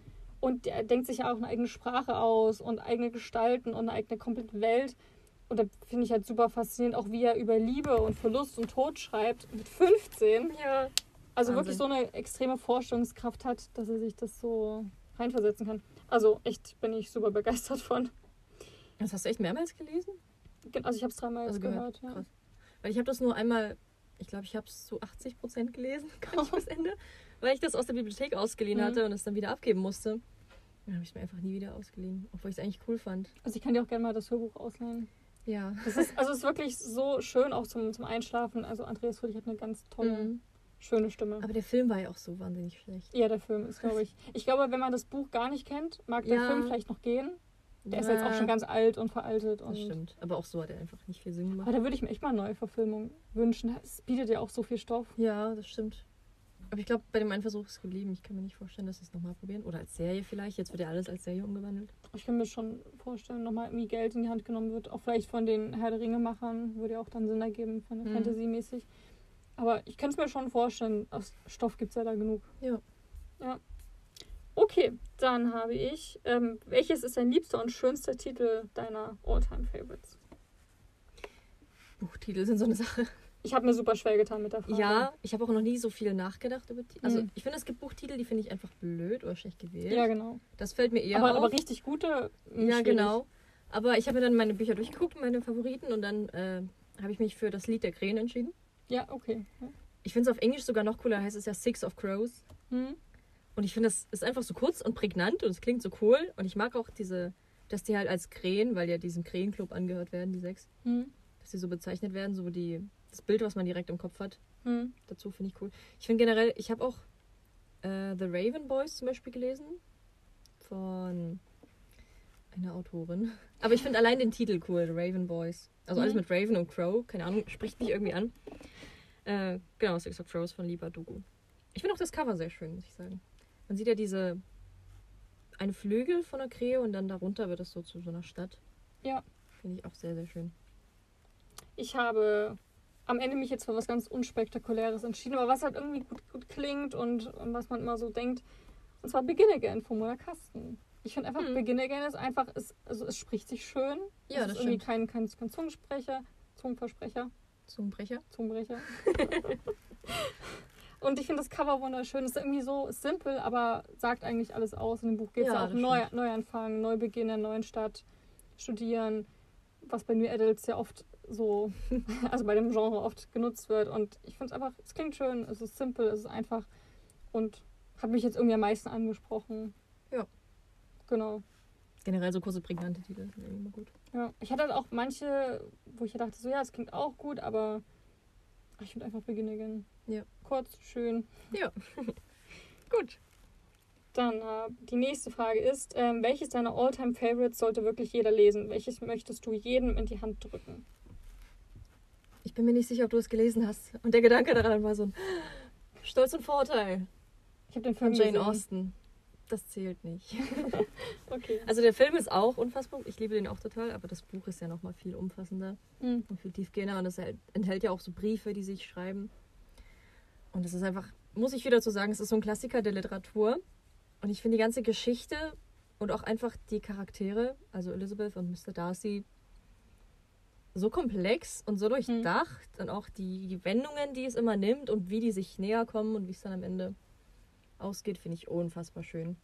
und er denkt sich ja auch eine eigene Sprache aus und eigene Gestalten und eine eigene komplette Welt. Und da finde ich halt super faszinierend, auch wie er über Liebe und Verlust und Tod schreibt mit 15. Ja. Also Wahnsinn. wirklich so eine extreme Vorstellungskraft hat, dass er sich das so reinversetzen kann. Also echt bin ich super begeistert von. Das hast du echt mehrmals gelesen? Also ich habe es dreimal Also gehört, gehört. ja. Weil ich habe das nur einmal, ich glaube, ich habe es zu 80 Prozent gelesen, gar nicht bis Ende, weil ich das aus der Bibliothek ausgeliehen Mhm. hatte und es dann wieder abgeben musste. Dann habe ich es mir einfach nie wieder ausgeliehen, obwohl ich es eigentlich cool fand. Also ich kann dir auch gerne mal das Hörbuch ausleihen. Ja. Das ist, also es ist wirklich so schön, auch zum, zum Einschlafen. Also Andreas Fröhlich hat eine ganz tolle, Mhm. Schöne Stimme. Aber der Film war ja auch so wahnsinnig schlecht. Ja, der Film ist, glaube ich. Ich glaube, wenn man das Buch gar nicht kennt, mag der Ja. Film vielleicht noch gehen. Der ist jetzt auch schon ganz alt und veraltet. Und Das stimmt. Aber auch so hat er einfach nicht viel Sinn Aber gemacht. da würde ich mir echt mal eine neue Verfilmung wünschen. Es bietet ja auch so viel Stoff. Ja, das stimmt. Aber ich glaube, bei dem einen Versuch ist es geblieben. Ich kann mir nicht vorstellen, dass sie es nochmal probieren. Oder als Serie vielleicht. Jetzt wird ja alles als Serie umgewandelt. Ich kann mir schon vorstellen, nochmal irgendwie Geld in die Hand genommen wird. Auch vielleicht von den Herr der Ringe-Machern. Würde ja auch dann Sinn ergeben, von der Mhm. Fantasy-mäßig. Aber ich kann es mir schon vorstellen. Aus Stoff gibt es ja da genug. Ja. Ja. Okay, dann habe ich. Ähm, welches ist dein liebster und schönster Titel deiner All-Time-Favorites? Buchtitel sind so eine Sache. Ich habe mir super schwer getan mit der Frage. Ja, ich habe auch noch nie so viel nachgedacht über Titel. Also Mhm. ich finde, es gibt Buchtitel, die finde ich einfach blöd oder schlecht gewählt. Ja, genau. Das fällt mir eher aber, auf. aber richtig gute. mh, ja, genau. Aber ich habe mir dann meine Bücher durchgeguckt, meine Favoriten, und dann äh, habe ich mich für das Lied der Krähen entschieden. Ja, okay. Ja. Ich finde es auf Englisch sogar noch cooler, heißt es ja Six of Crows. Hm? Und ich finde, das ist einfach so kurz und prägnant und es klingt so cool. Und ich mag auch diese dass die halt als Krähen, weil ja diesem Krähenclub angehört werden, die sechs, Hm. dass sie so bezeichnet werden, so die das Bild, was man direkt im Kopf hat, Hm. dazu finde ich cool. Ich finde generell, ich habe auch äh, The Raven Boys zum Beispiel gelesen von einer Autorin. Aber ich finde allein den Titel cool, The Raven Boys. Also alles Mhm. mit Raven und Crow, keine Ahnung, spricht mich irgendwie an. Äh, genau, Six of Crows von Liba Dugu. Ich finde auch das Cover sehr schön, muss ich sagen. Man sieht ja diese eine Flügel von der Krähe und dann darunter wird es so zu so einer Stadt. Ja. Finde ich auch sehr, sehr schön. Ich habe am Ende mich jetzt für was ganz Unspektakuläres entschieden, aber was halt irgendwie gut, gut klingt und, und was man immer so denkt. Und zwar Begin Again von Mona Kasten. Ich finde einfach, Hm. Begin Again ist einfach, es, also es spricht sich schön. Ja, es das ist irgendwie stimmt. kein, kein, kein Zungensprecher, Zungenversprecher, Zungenbrecher. Zungenbrecher. und ich finde das Cover wunderschön. Es ist irgendwie so simpel, aber sagt eigentlich alles aus. In dem Buch geht es Ja, ja, auch neu, stimmt. Neuanfang, Neubeginn in der neuen Stadt, studieren, was bei New Adults ja oft so, also bei dem Genre oft genutzt wird. Und ich finde es einfach, es klingt schön, es ist simpel, es ist einfach und hat mich jetzt irgendwie am meisten angesprochen. Ja. Genau. Generell so kurze, prägnante Titel sind irgendwie immer gut. Ja. Ich hatte halt auch manche, wo ich dachte, so ja, es klingt auch gut, aber ich finde einfach Begin Again. Ja. Kurz, schön. Gut. Dann äh, die nächste Frage ist, ähm, welches deiner Alltime Favorites sollte wirklich jeder lesen? Welches möchtest du jedem in die Hand drücken? Ich bin mir nicht sicher, ob du es gelesen hast. Und der Gedanke daran war so ein Stolz und Vorurteil Ich habe den von Film Jane gesehen. Austen. Das zählt nicht. Okay. Also der Film ist auch unfassbar. Ich liebe den auch total, aber das Buch ist ja noch mal viel umfassender Hm. und viel tiefgehender und es hält- enthält ja auch so Briefe, die sich schreiben. Und es ist einfach, muss ich wieder zu sagen, es ist so ein Klassiker der Literatur. Und ich finde die ganze Geschichte und auch einfach die Charaktere, also Elizabeth und Mr. Darcy, so komplex und so durchdacht und auch die Wendungen, die es immer nimmt und wie die sich näher kommen und wie es dann am Ende ausgeht, finde ich unfassbar schön.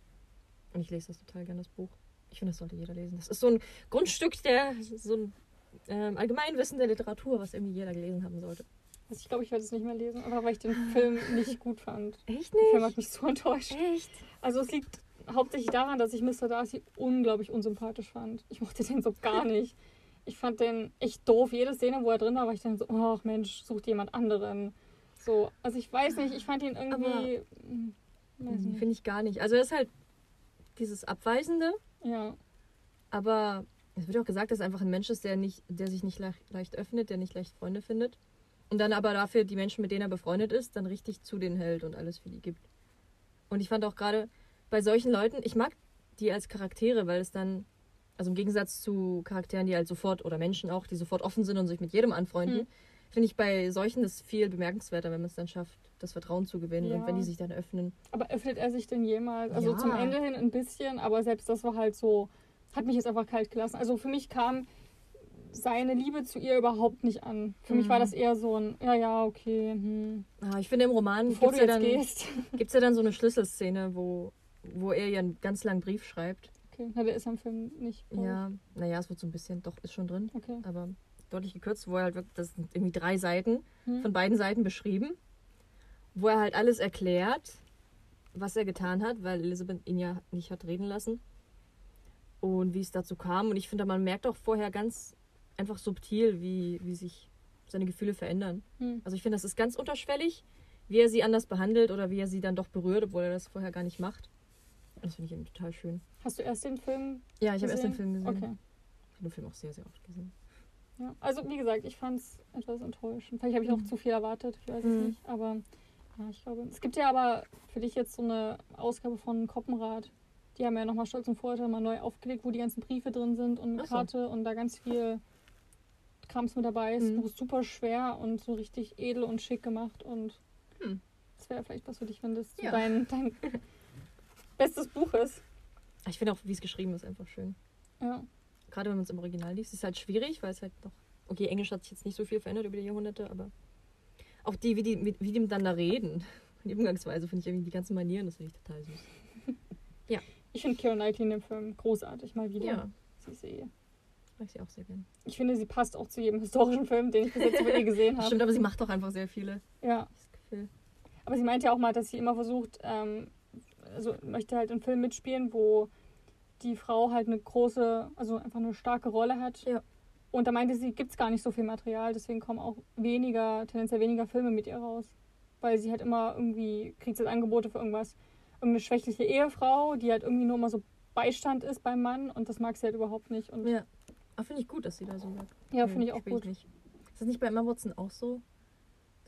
Und ich lese das total gerne, das Buch. Ich finde, das sollte jeder lesen. Das ist so ein Grundstück der, so ein ähm, Allgemeinwissen der Literatur, was irgendwie jeder gelesen haben sollte. Also ich glaube, ich werde es nicht mehr lesen, einfach weil ich den Film nicht gut fand. Echt Der Film hat mich so enttäuscht. Echt? Also es liegt hauptsächlich daran, dass ich Mr. Darcy unglaublich unsympathisch fand. Ich mochte den so gar nicht. Ich fand den echt doof. Jede Szene, wo er drin war, war ich dann so, ach Mensch, sucht jemand anderen. So, also ich weiß nicht, ich fand ihn irgendwie. hm, nicht. Finde ich gar nicht. Also er ist halt dieses Abweisende, Ja, aber es wird auch gesagt, dass er einfach ein Mensch ist, der, nicht, der sich nicht leicht, leicht öffnet, der nicht leicht Freunde findet. Und dann aber dafür die Menschen, mit denen er befreundet ist, dann richtig zu denen hält und alles für die gibt. Und ich fand auch gerade bei solchen Leuten, ich mag die als Charaktere, weil es dann, also im Gegensatz zu Charakteren, die halt sofort, oder Menschen auch, die sofort offen sind und sich mit jedem anfreunden, Hm. finde ich bei solchen das viel bemerkenswerter, wenn man es dann schafft, das Vertrauen zu gewinnen Ja. und wenn die sich dann öffnen. aber öffnet er sich denn jemals? Also Ja. zum Ende hin ein bisschen, aber selbst das war halt so, hat mich jetzt einfach kalt gelassen. Also für mich kam seine Liebe zu ihr überhaupt nicht an. Für mich war Mhm. das eher so ein, ja, ja, okay, hm. Ah, ich finde im Roman gibt es ja, dann- ja dann so eine Schlüsselszene, wo, wo er ihr einen ganz langen Brief schreibt. Okay, na, der ist am Film nicht. ich. Ja, naja, es wird so ein bisschen, doch, ist schon drin, Okay. aber deutlich gekürzt, wo er halt wirklich, das sind irgendwie drei Seiten Hm. von beiden Seiten beschrieben, wo er halt alles erklärt, was er getan hat, weil Elisabeth ihn ja nicht hat reden lassen und wie es dazu kam. Und ich finde, man merkt auch vorher ganz einfach subtil, wie, wie sich seine Gefühle verändern. Hm. Also ich finde, das ist ganz unterschwellig, wie er sie anders behandelt oder wie er sie dann doch berührt, obwohl er das vorher gar nicht macht. Das finde ich eben total schön. Hast du erst den Film? Ja, ich habe erst den? Film gesehen. Okay. Ich habe den Film auch sehr, sehr oft gesehen. Ja. Also wie gesagt, ich fand es etwas enttäuschend. Vielleicht habe ich auch Mhm. zu viel erwartet, ich weiß Mhm. es nicht. Aber ja, ich glaube. Es gibt ja aber für dich jetzt so eine Ausgabe von Koppenrad. Die haben ja nochmal Stolz und Vorurteil mal neu aufgelegt, wo die ganzen Briefe drin sind und eine so. Karte und da ganz viel Krams mit dabei ist. Das Mhm. Buch ist super schwer und so richtig edel und schick gemacht und Hm. das wäre vielleicht was für dich, wenn das Ja. dein, dein bestes Buch ist. Ich finde auch, wie es geschrieben ist, einfach schön. Ja. Gerade wenn man es im Original liest, ist halt schwierig, weil es halt noch. Okay, Englisch hat sich jetzt nicht so viel verändert über die Jahrhunderte, aber auch die, wie die, mit- wie die miteinander reden. Die Umgangsweise finde ich irgendwie, die ganzen Manieren, das finde ich total süß. Ich finde Keira Knightley in dem Film großartig, mal wieder. Ja, Sie ist eh mag sie auch sehr gern. Ich finde, sie passt auch zu jedem historischen Film, den ich bis jetzt über ihr gesehen habe. Stimmt, aber sie macht doch einfach sehr viele. Ja, Das Gefühl. aber sie meinte ja auch mal, dass sie immer versucht, ähm, also möchte halt in Filmen mitspielen, wo die Frau halt eine große, also einfach eine starke Rolle hat. Ja. Und da meinte sie, gibt es gar nicht so viel Material, deswegen kommen auch weniger, tendenziell weniger Filme mit ihr raus. Weil sie halt immer irgendwie, kriegt sie halt Angebote für irgendwas, irgendeine schwächliche Ehefrau, die halt irgendwie nur immer so Beistand ist beim Mann und das mag sie halt überhaupt nicht. Und Ja. Aber finde ich gut, dass sie da so mag. ja, finde ich auch spielt gut. Nicht. Ist das nicht bei Emma Watson auch so?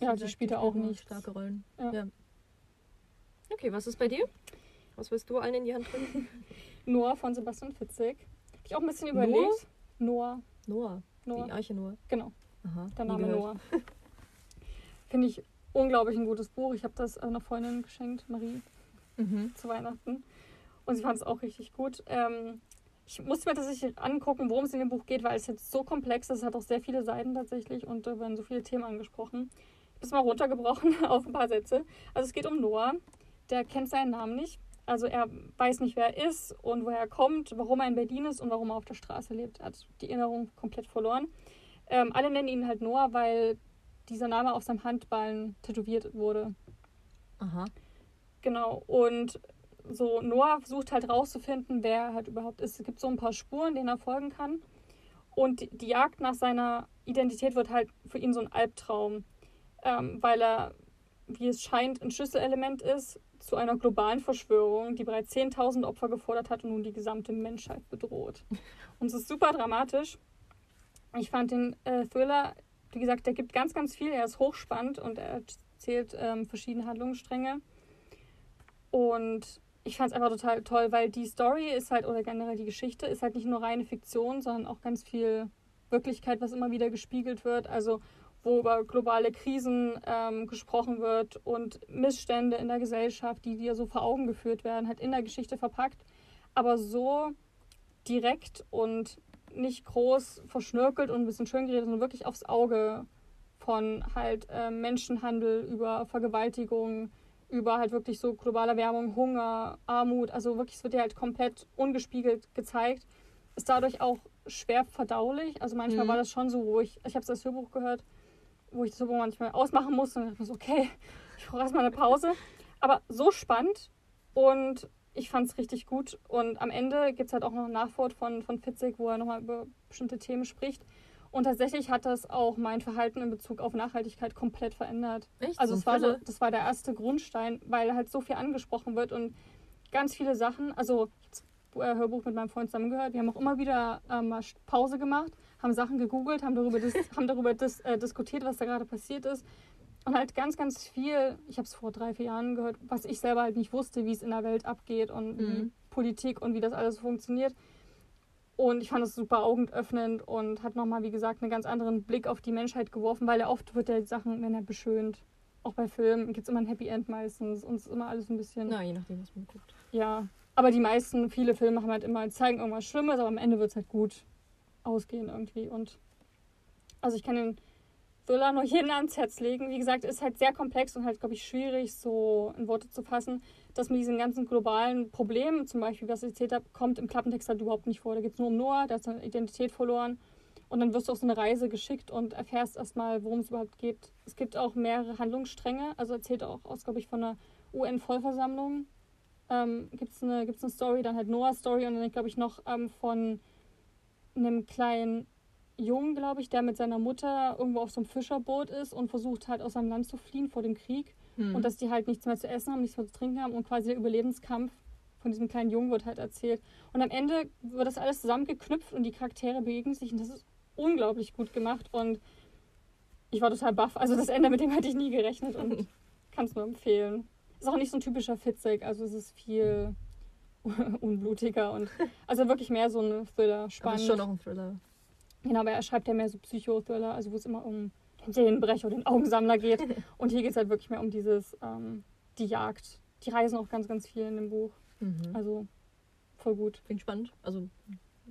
Ja, Sie die sagt, spielt sie ja auch nur nichts. Starke Rollen. Ja. Okay, was ist bei dir? Was willst du allen in die Hand drücken? Noah von Sebastian Fitzek. Hab ich auch ein bisschen überlegt. Noah. Noah. Noah. Die Arche Noah. Genau, Aha. der Name. Noah. Finde ich unglaublich ein gutes Buch. Ich habe das einer Freundin geschenkt, Marie, Mhm. zu Weihnachten. Und sie fand es auch richtig gut. Ähm, ich musste mir tatsächlich angucken, worum es in dem Buch geht, weil es jetzt so komplex ist. Es hat auch sehr viele Seiten tatsächlich und da werden so viele Themen angesprochen. Ich habe es mal runtergebrochen auf ein paar Sätze. Also es geht um Noah. Der kennt seinen Namen nicht. Also er weiß nicht, wer er ist und woher er kommt, warum er in Berlin ist und warum er auf der Straße lebt. Er hat die Erinnerung komplett verloren. Ähm, alle nennen ihn halt Noah, weil dieser Name auf seinem Handballen tätowiert wurde. Aha. Genau, und so Noah versucht halt rauszufinden, wer er halt überhaupt ist. Es gibt so ein paar Spuren, denen er folgen kann. Und die- Jagd nach seiner Identität wird halt für ihn so ein Albtraum, ähm, weil er, wie es scheint, ein Schlüsselelement ist zu einer globalen Verschwörung, die bereits 10.000 Opfer gefordert hat und nun die gesamte Menschheit bedroht. Und es ist super dramatisch. Ich fand den äh, Thriller, wie gesagt, der gibt ganz, ganz viel. Er ist hochspannend und er erzählt ähm, verschiedene Handlungsstränge. Und ich fand es einfach total toll, weil die Story ist halt, oder generell die Geschichte, ist halt nicht nur reine Fiktion, sondern auch ganz viel Wirklichkeit, was immer wieder gespiegelt wird. Also wo über globale Krisen ähm, gesprochen wird und Missstände in der Gesellschaft, die dir so vor Augen geführt werden, halt in der Geschichte verpackt, aber so direkt und nicht groß verschnörkelt und ein bisschen schön geredet, sondern wirklich aufs Auge von halt äh, Menschenhandel über Vergewaltigung, über halt wirklich so globale Erwärmung, Hunger, Armut. Also wirklich, es wird dir halt komplett ungespiegelt gezeigt. Ist dadurch auch schwer verdaulich. Also manchmal Mhm. war das schon so, wo ich, ich habe das Hörbuch gehört, wo ich das Hörbuch manchmal ausmachen musste und dachte mir so, okay, ich brauche erstmal eine Pause. Aber so spannend und ich fand es richtig gut. Und am Ende gibt es halt auch noch ein Nachwort von, von Fitzek, wo er nochmal über bestimmte Themen spricht. Und tatsächlich hat das auch mein Verhalten in Bezug auf Nachhaltigkeit komplett verändert. Echt? Also So es war so, das war der erste Grundstein, weil halt so viel angesprochen wird und ganz viele Sachen. Also ich habe das äh, Hörbuch mit meinem Freund zusammengehört. Wir haben auch immer wieder ähm, mal Pause gemacht, haben Sachen gegoogelt, haben darüber, dis haben darüber dis äh, diskutiert, was da gerade passiert ist. Und halt ganz, ganz viel, ich habe es vor drei, vier Jahren gehört, was ich selber halt nicht wusste, wie es in der Welt abgeht und wie Mhm. Politik und wie das alles funktioniert. Und ich fand es super augenöffnend und hat nochmal, wie gesagt, einen ganz anderen Blick auf die Menschheit geworfen, weil er oft wird ja Sachen, wenn er beschönt. Auch bei Filmen gibt es immer ein Happy End meistens und es ist immer alles ein bisschen. Na, je nachdem, was man guckt. Ja. Aber die meisten, viele Filme haben halt immer, zeigen irgendwas Schlimmes, aber am Ende wird es halt gut ausgehen irgendwie. Und also ich kann den Thriller nur jedem ans Herz legen. Wie gesagt, ist halt sehr komplex und halt, glaube ich, schwierig so in Worte zu fassen, dass mit diesen ganzen globalen Problemen, zum Beispiel, was ich erzählt habe, kommt im Klappentext halt überhaupt nicht vor. Da geht es nur um Noah, der hat seine Identität verloren. Und dann wirst du auf so eine Reise geschickt und erfährst erstmal, worum es überhaupt geht. Es gibt auch mehrere Handlungsstränge. Also erzählt er auch aus, glaube ich, von einer UN-Vollversammlung. Ähm, gibt es eine, gibt's eine Story, dann halt Noahs Story und dann, glaube ich, noch ähm, von einem kleinen Jungen, glaube ich, der mit seiner Mutter irgendwo auf so einem Fischerboot ist und versucht halt aus seinem Land zu fliehen vor dem Krieg. Hm. Und dass die halt nichts mehr zu essen haben, nichts mehr zu trinken haben und quasi der Überlebenskampf von diesem kleinen Jungen wird halt erzählt. Und am Ende wird das alles zusammengeknüpft und die Charaktere begegnen sich und das ist unglaublich gut gemacht und ich war total baff. Also das Ende, mit dem hätte ich nie gerechnet und kann es nur empfehlen. Ist auch nicht so ein typischer Fitzek, also es ist viel unblutiger und also wirklich mehr so ein Thriller, Aber spannend. ist schon noch ein Thriller. Genau, aber er schreibt ja mehr so Psychothriller, also wo es immer um den Seelenbrecher, den Augensammler geht. Und hier geht es halt wirklich mehr um dieses, ähm, die Jagd. Die reisen auch ganz, ganz viel in dem Buch. Mhm. Also voll gut. Klingt spannend. Also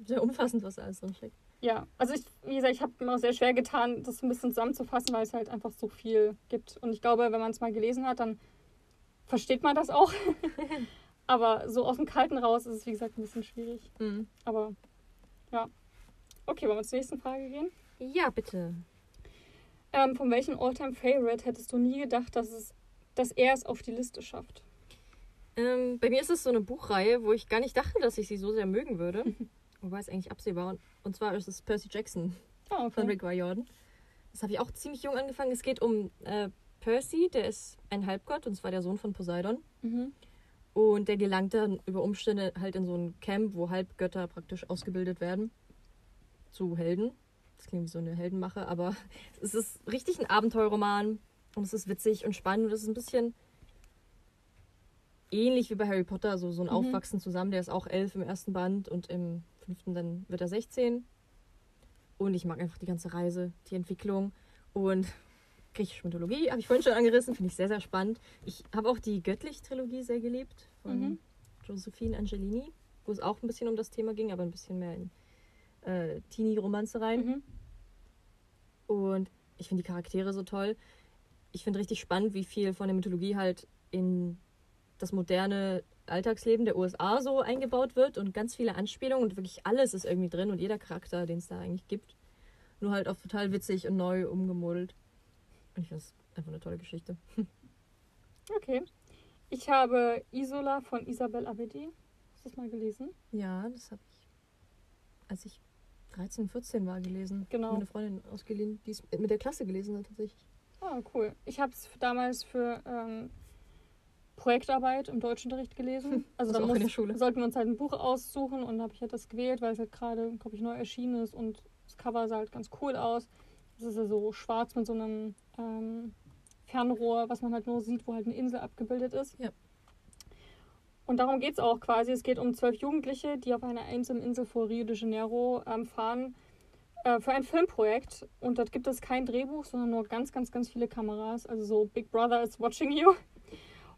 sehr umfassend, was da alles drin steckt. Ja, also ich, wie gesagt, ich habe mir auch sehr schwer getan, das ein bisschen zusammenzufassen, weil es halt einfach so viel gibt. Und ich glaube, wenn man es mal gelesen hat, dann versteht man das auch. aber so aus dem Kalten raus ist es, wie gesagt, ein bisschen schwierig. Mhm. Aber ja. Okay, wollen wir zur nächsten Frage gehen? Ja, bitte. Ähm, von welchem Alltime Favorite hättest du nie gedacht, dass, es, dass er es auf die Liste schafft? Ähm, bei mir ist es so eine Buchreihe, wo ich gar nicht dachte, dass ich sie so sehr mögen würde. Wobei es eigentlich absehbar. Und, und zwar ist es Percy Jackson von okay. Rick Riordan. Das habe ich auch ziemlich jung angefangen. Es geht um äh, Percy, der ist ein Halbgott und zwar der Sohn von Poseidon. Mhm. Und der gelangt dann über Umstände halt in so ein Camp, wo Halbgötter praktisch ausgebildet werden. Zu Helden. Das klingt wie so eine Heldenmache, aber es ist richtig ein Abenteuerroman. Und es ist witzig und spannend. Und es ist ein bisschen ähnlich wie bei Harry Potter, so, so ein Mhm. Aufwachsen zusammen. Der ist auch elf im ersten Band und im fünften dann wird er 16. Und ich mag einfach die ganze Reise, die Entwicklung. Und griechische Mythologie habe ich vorhin schon angerissen, finde ich sehr, sehr spannend. Ich habe auch die Göttlich-Trilogie sehr geliebt von Mhm. Josephine Angelini, wo es auch ein bisschen um das Thema ging, aber ein bisschen mehr in äh, Teenie-Romanze rein. Mhm. Und ich finde die Charaktere so toll. Ich finde richtig spannend, wie viel von der Mythologie halt in das moderne Alltagsleben der USA so eingebaut wird und ganz viele Anspielungen und wirklich alles ist irgendwie drin und jeder Charakter, den es da eigentlich gibt. Nur halt auf total witzig und neu umgemodelt. Und ich finde es einfach eine tolle Geschichte. Okay. Ich habe Isola von Isabel Abedi. Hast du das mal gelesen? Ja, das habe ich, als ich 13, 14 war, gelesen. Genau. Meine Freundin ausgeliehen, die es mit der Klasse gelesen hat tatsächlich. Ah, cool. Ich habe es damals für ähm, Projektarbeit im Deutschunterricht gelesen. Also Also da auch in der muss, sollten wir uns halt ein Buch aussuchen und habe ich halt das gewählt, weil es halt gerade, glaube ich, neu erschienen ist und das Cover sah halt ganz cool aus. Das ist ja so schwarz mit so einem ähm, Fernrohr, was man halt nur sieht, wo halt eine Insel abgebildet ist. Ja. Und darum geht es auch quasi. Es geht um zwölf Jugendliche, die auf einer einsamen Insel vor Rio de Janeiro ähm, fahren äh, für ein Filmprojekt. Und dort gibt es kein Drehbuch, sondern nur ganz, ganz, ganz viele Kameras. Also so Big Brother is watching you.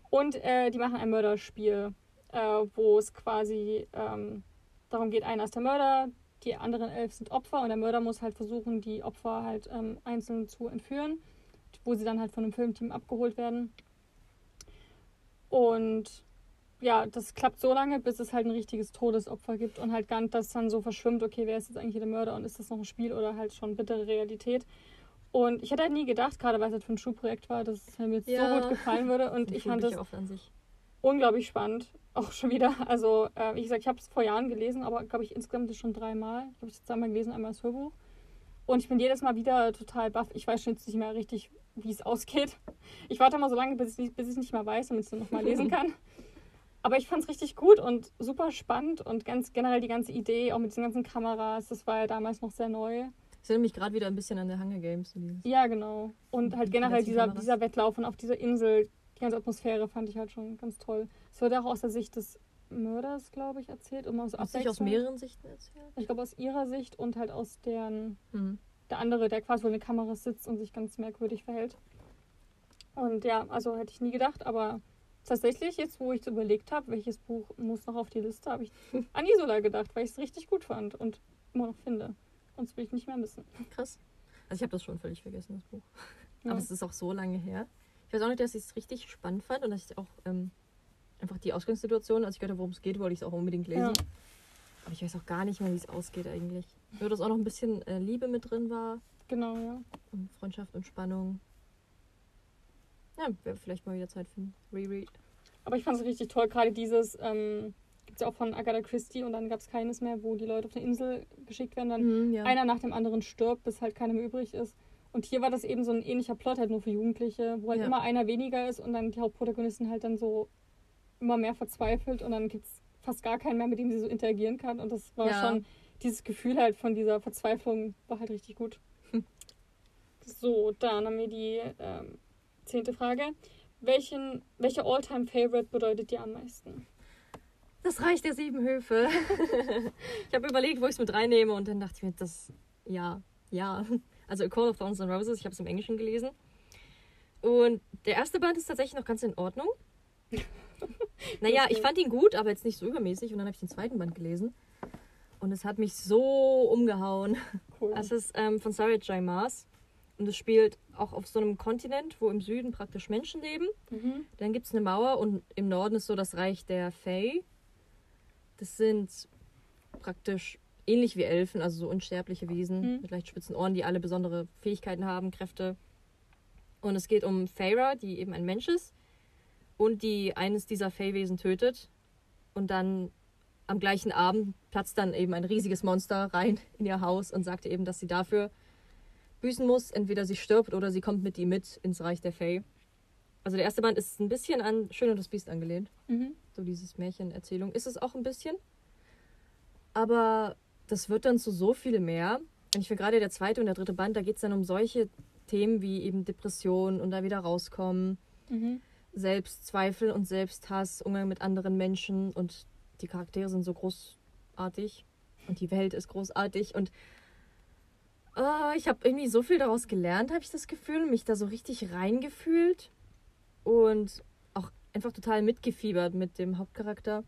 Und äh, die machen ein Mörderspiel, äh, wo es quasi ähm, darum geht, einer ist der Mörder, die anderen elf sind Opfer und der Mörder muss halt versuchen, die Opfer halt ähm, einzeln zu entführen, wo sie dann halt von einem Filmteam abgeholt werden. Und ja, das klappt so lange, bis es halt ein richtiges Todesopfer gibt und halt gar nicht, dass dann so verschwimmt, okay, wer ist jetzt eigentlich der Mörder und ist das noch ein Spiel oder halt schon bittere Realität. Und ich hätte halt nie gedacht, gerade weil es halt für ein Schulprojekt war, dass es mir jetzt Ja. so gut gefallen würde. Und ich fand das unglaublich spannend. Auch schon wieder. Also, äh, wie gesagt, ich habe es vor Jahren gelesen, aber glaube ich insgesamt schon dreimal. Ich habe es zweimal gelesen, einmal das Hörbuch. Und ich bin jedes Mal wieder total baff. Ich weiß schon jetzt nicht mehr richtig, wie es ausgeht. Ich warte mal so lange, bis ich bis ich nicht mehr weiß, damit ich es nochmal lesen kann. Aber ich fand es richtig gut und super spannend und ganz generell die ganze Idee, auch mit diesen ganzen Kameras, das war ja damals noch sehr neu. Ich erinnere mich gerade wieder ein bisschen an der Hunger Games. Ja, genau. Und halt generell dieser, dieser Wettlauf und auf dieser Insel, die ganze Atmosphäre fand ich halt schon ganz toll. Es wird auch aus der Sicht des Mörders, glaube ich, erzählt. Immer du dich aus mehreren Sichten erzählt? Ich glaube aus ihrer Sicht und halt aus deren, Hm. der andere, der quasi vor den Kameras sitzt und sich ganz merkwürdig verhält. Und ja, also hätte ich nie gedacht, aber tatsächlich, jetzt wo ich so überlegt habe, welches Buch muss noch auf die Liste, habe ich an Isola gedacht, weil ich es richtig gut fand und immer noch finde. Und das will ich nicht mehr missen. Krass. Also ich habe das schon völlig vergessen, das Buch. Ja. Aber es ist auch so lange her. Ich weiß auch nicht, dass ich es richtig spannend fand und dass ich auch ähm, einfach die Ausgangssituation, als ich gehört habe, worum es geht, wollte ich es auch unbedingt lesen. Ja. Aber ich weiß auch gar nicht mehr, wie es ausgeht eigentlich. Nur, dass auch noch ein bisschen äh, Liebe mit drin war Genau, ja. und Freundschaft und Spannung. Ja, wäre vielleicht mal wieder Zeit für ein Reread. Aber ich fand es richtig toll, gerade dieses, ähm, gibt es ja auch von Agatha Christie und dann gab es keines mehr, wo die Leute auf eine Insel geschickt werden, dann Hm, ja. einer nach dem anderen stirbt, bis halt keiner mehr übrig ist. Und hier war das eben so ein ähnlicher Plot, halt nur für Jugendliche, wo halt Ja. immer einer weniger ist und dann die Hauptprotagonistin halt dann so immer mehr verzweifelt und dann gibt es fast gar keinen mehr, mit dem sie so interagieren kann. Und das war Ja. schon, dieses Gefühl halt von dieser Verzweiflung war halt richtig gut. So, dann haben wir die ähm, zehnte Frage. Welchen, welche All-Time-Favorite bedeutet dir am meisten? Das Reich der sieben Höfe. ich habe überlegt, wo ich es mit reinnehme und dann dachte ich mir, das, ja, ja. Also A Call of Thorns and Roses, ich habe es im Englischen gelesen. Und der erste Band ist tatsächlich noch ganz in Ordnung. naja, ich fand ihn gut, aber jetzt nicht so übermäßig. Und dann habe ich den zweiten Band gelesen. Und es hat mich so umgehauen. Cool. Es ist ähm, von Sarah J. Maas. Und es spielt auch auf so einem Kontinent, wo im Süden praktisch Menschen leben. mhm. Dann gibt es eine Mauer und im Norden ist so das Reich der Fae. Das sind praktisch ähnlich wie Elfen, also so unsterbliche Wesen Mhm. mit leicht spitzen Ohren, die alle besondere Fähigkeiten haben, Kräfte. Und es geht um Feyre, die eben ein Mensch ist. und die eines dieser Fey-Wesen tötet. Und dann am gleichen Abend platzt dann eben ein riesiges Monster rein in ihr Haus und sagt eben, dass sie dafür büßen muss. Entweder sie stirbt oder sie kommt mit ihm mit ins Reich der Fey. Also der erste Band ist ein bisschen an Schön und das Biest angelehnt. Mhm. So dieses Märchenerzählung. Ist es auch ein bisschen. Aber das wird dann zu so viel mehr. Und ich finde gerade der zweite und der dritte Band, da geht es dann um solche Themen wie eben Depression und da wieder rauskommen, Mhm. Selbstzweifel und Selbsthass, Umgang mit anderen Menschen und die Charaktere sind so großartig und die Welt ist großartig und ah, ich habe irgendwie so viel daraus gelernt, habe ich das Gefühl, mich da so richtig reingefühlt und auch einfach total mitgefiebert mit dem Hauptcharakter.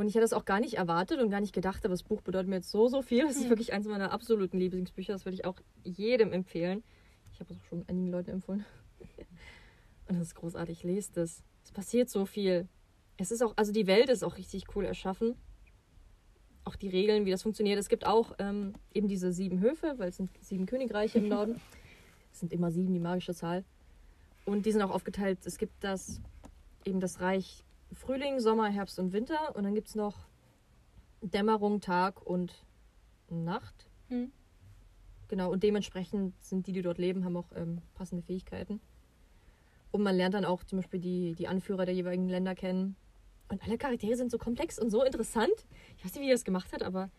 Und ich hätte das auch gar nicht erwartet und gar nicht gedacht, aber das Buch bedeutet mir jetzt so, so viel. Das ist Hm. wirklich eins meiner absoluten Lieblingsbücher. Das würde ich auch jedem empfehlen. Ich habe es auch schon einigen Leuten empfohlen. Und das ist großartig. Lest es. Es passiert so viel. Es ist auch, also die Welt ist auch richtig cool erschaffen. Auch die Regeln, wie das funktioniert. Es gibt auch ähm, eben diese sieben Höfe, weil es sind sieben Königreiche im Norden. Es sind immer sieben, die magische Zahl. Und die sind auch aufgeteilt. Es gibt das, eben das Reich Frühling, Sommer, Herbst und Winter. Und dann gibt es noch Dämmerung, Tag und Nacht. Mhm. Genau, und dementsprechend sind die, die dort leben, haben auch ähm, passende Fähigkeiten. Und man lernt dann auch zum Beispiel die, die Anführer der jeweiligen Länder kennen. Und alle Charaktere sind so komplex und so interessant. Ich weiß nicht, wie er das gemacht hat, aber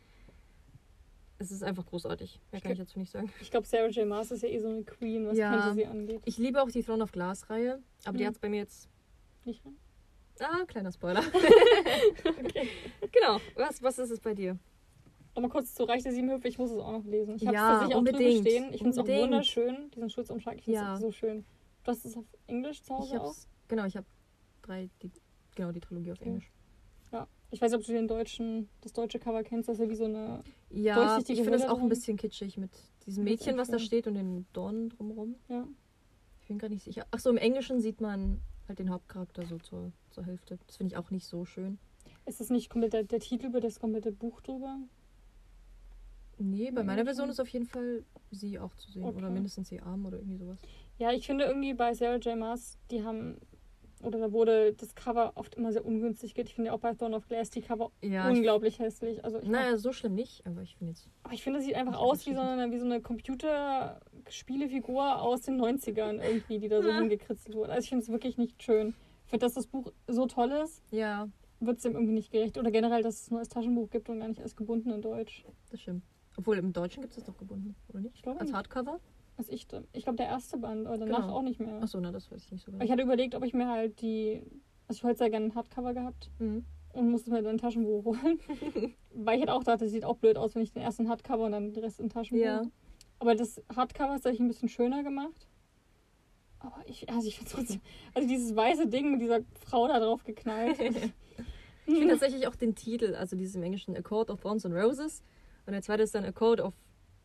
es ist einfach großartig. Mehr Ich kann ich dazu nicht sagen. Ich glaube, Sarah J. Maas ist ja eh so eine Queen, was Ja. Fantasy angeht. Ich liebe auch die Throne of Glass-Reihe, aber die Mhm. hat es bei mir jetzt. Nicht rein? Ah, kleiner Spoiler. Okay. genau. Was, was ist es bei dir? Nochmal kurz zu Reich der Sieben Höfe, ich muss es auch noch lesen. Ich habe es Ja, tatsächlich auch unbedingt. stehen. Ich finde es auch wunderschön, diesen Schutzumschlag. Ich finde es Ja. so schön. Du hast es auf Englisch zu Hause auch? genau, ich habe drei, die, genau, die Trilogie auf Okay. Englisch. Ja. Ich weiß nicht, ob du den deutschen, das deutsche Cover kennst, das ist ja wie so eine. Ja, ich finde es auch ein bisschen kitschig mit diesem Mädchen, was da steht und den Dornen drumherum. Ja. Ich bin gerade nicht sicher. Ach so, im Englischen sieht man halt den Hauptcharakter so zur, zur Hälfte. Das finde ich auch nicht so schön. Ist das nicht komplett der, der Titel über das komplette Buch drüber? Nee, bei meiner Version ist auf jeden Fall sie auch zu sehen. Oder Okay. mindestens sie Arm oder irgendwie sowas. Ja, ich finde irgendwie bei Sarah J. Maas, die haben. Oder da wurde das Cover oft immer sehr ungünstig geht. Ich finde auch bei Throne of Glass die Cover Ja, ich, unglaublich hässlich. Also naja, so schlimm nicht, aber ich finde jetzt. Aber ich finde, es sieht einfach aus wie so eine, wie so eine Computerspielefigur aus den 90ern irgendwie, die da so Ja. hingekritzelt wurde. Also ich finde es wirklich nicht schön. Für das das Buch so toll ist, Ja, wird es dem irgendwie nicht gerecht. Oder generell, dass es nur als Taschenbuch gibt und gar nicht als gebunden in Deutsch. das stimmt. Obwohl im Deutschen gibt es das doch gebunden, oder nicht? Ich glaube Als nicht. Also ich ich glaube, der erste Band, aber danach Genau. auch nicht mehr. Achso, na, das weiß ich nicht so genau. ich hatte überlegt, ob ich mir halt die. Also ich hätte sehr gerne ein Hardcover gehabt Mhm. und musste mir dann ein Taschenbuch holen. Weil ich hätte auch gedacht, das sieht auch blöd aus, wenn ich den ersten Hardcover und dann den Rest in Taschenbuch. Ja. Aber das Hardcover ist tatsächlich ein bisschen schöner gemacht. Aber ich, also ich finde trotzdem, also dieses weiße Ding mit dieser Frau da drauf geknallt. Ich finde tatsächlich auch den Titel, also dieses im Englischen A Code of Thorns and Roses. Und der zweite ist dann A Code of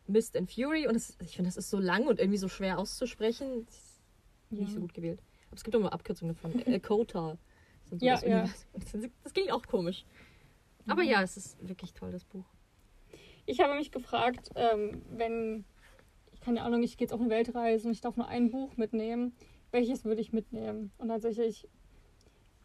Mist and Fury. Und es, ich finde, das ist so lang und irgendwie so schwer auszusprechen. Das ist nicht so gut gewählt. Aber es gibt auch immer Abkürzungen davon. A Kota. Das so Ja, das ja. Universum. Das, das klingt auch komisch. Aber Mhm. ja, es ist wirklich toll, das Buch. Ich habe mich gefragt, ähm, wenn, ich keine Ahnung, ich gehe jetzt auf eine Weltreise und ich darf nur ein Buch mitnehmen, welches würde ich mitnehmen? Und tatsächlich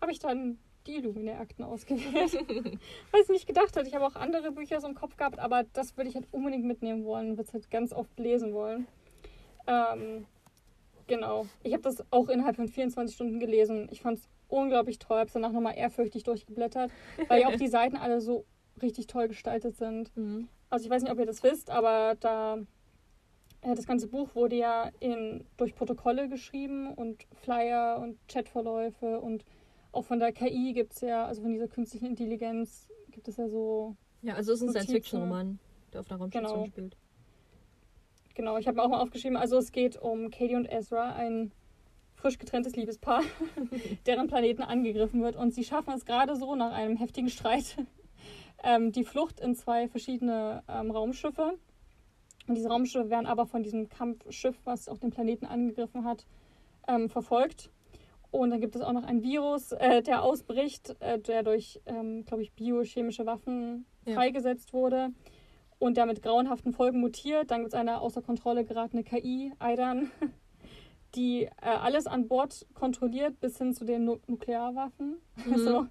habe ich dann die Illuminär-Akten ausgewählt, weil ich nicht gedacht hatte. Ich habe auch andere Bücher so im Kopf gehabt, aber das würde ich halt unbedingt mitnehmen wollen, würde es halt ganz oft lesen wollen. Ähm, genau. Ich habe das auch innerhalb von 24 Stunden gelesen. Ich fand es unglaublich toll, habe es danach nochmal ehrfürchtig durchgeblättert, weil ja auch die Seiten alle so richtig toll gestaltet sind. Mhm. Also ich weiß nicht, ob ihr das wisst, aber da äh, das ganze Buch wurde ja in, durch Protokolle geschrieben und Flyer und Chatverläufe und auch von der KI gibt es ja, also von dieser künstlichen Intelligenz gibt es ja so, Ja, also es ist ein. Science-Fiction-Roman, der auf einer Raumstation Genau. spielt. genau, ich habe mir auch mal aufgeschrieben, also es geht um Katie und Ezra, ein frisch getrenntes Liebespaar, deren Planeten angegriffen wird und sie schaffen es gerade so nach einem heftigen Streit, ähm, die Flucht in zwei verschiedene ähm, Raumschiffe. Und diese Raumschiffe werden aber von diesem Kampfschiff, was auch den Planeten angegriffen hat, ähm, verfolgt. Und dann gibt es auch noch ein Virus, äh, der ausbricht, äh, der durch, ähm, glaube ich, biochemische Waffen Ja. freigesetzt wurde und der mit grauenhaften Folgen mutiert. Dann gibt es eine außer Kontrolle geratene KI, Aidan, die äh, alles an Bord kontrolliert, bis hin zu den nu Nuklearwaffen. Mhm. Also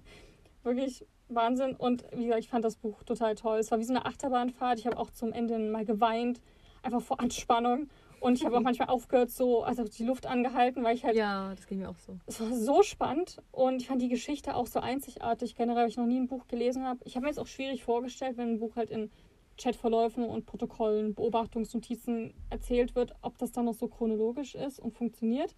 wirklich Wahnsinn. Und wie gesagt, ich fand das Buch total toll. Es war wie so eine Achterbahnfahrt. Ich habe auch zum Ende mal geweint, einfach vor Anspannung. Und ich habe auch manchmal aufgehört, so, also die Luft angehalten, weil ich halt Ja, das ging mir auch so. es war so spannend und ich fand die Geschichte auch so einzigartig. Generell, weil ich noch nie ein Buch gelesen habe. Ich habe mir jetzt auch schwierig vorgestellt, wenn ein Buch halt in Chatverläufen und Protokollen, Beobachtungsnotizen erzählt wird, ob das dann noch so chronologisch ist und funktioniert.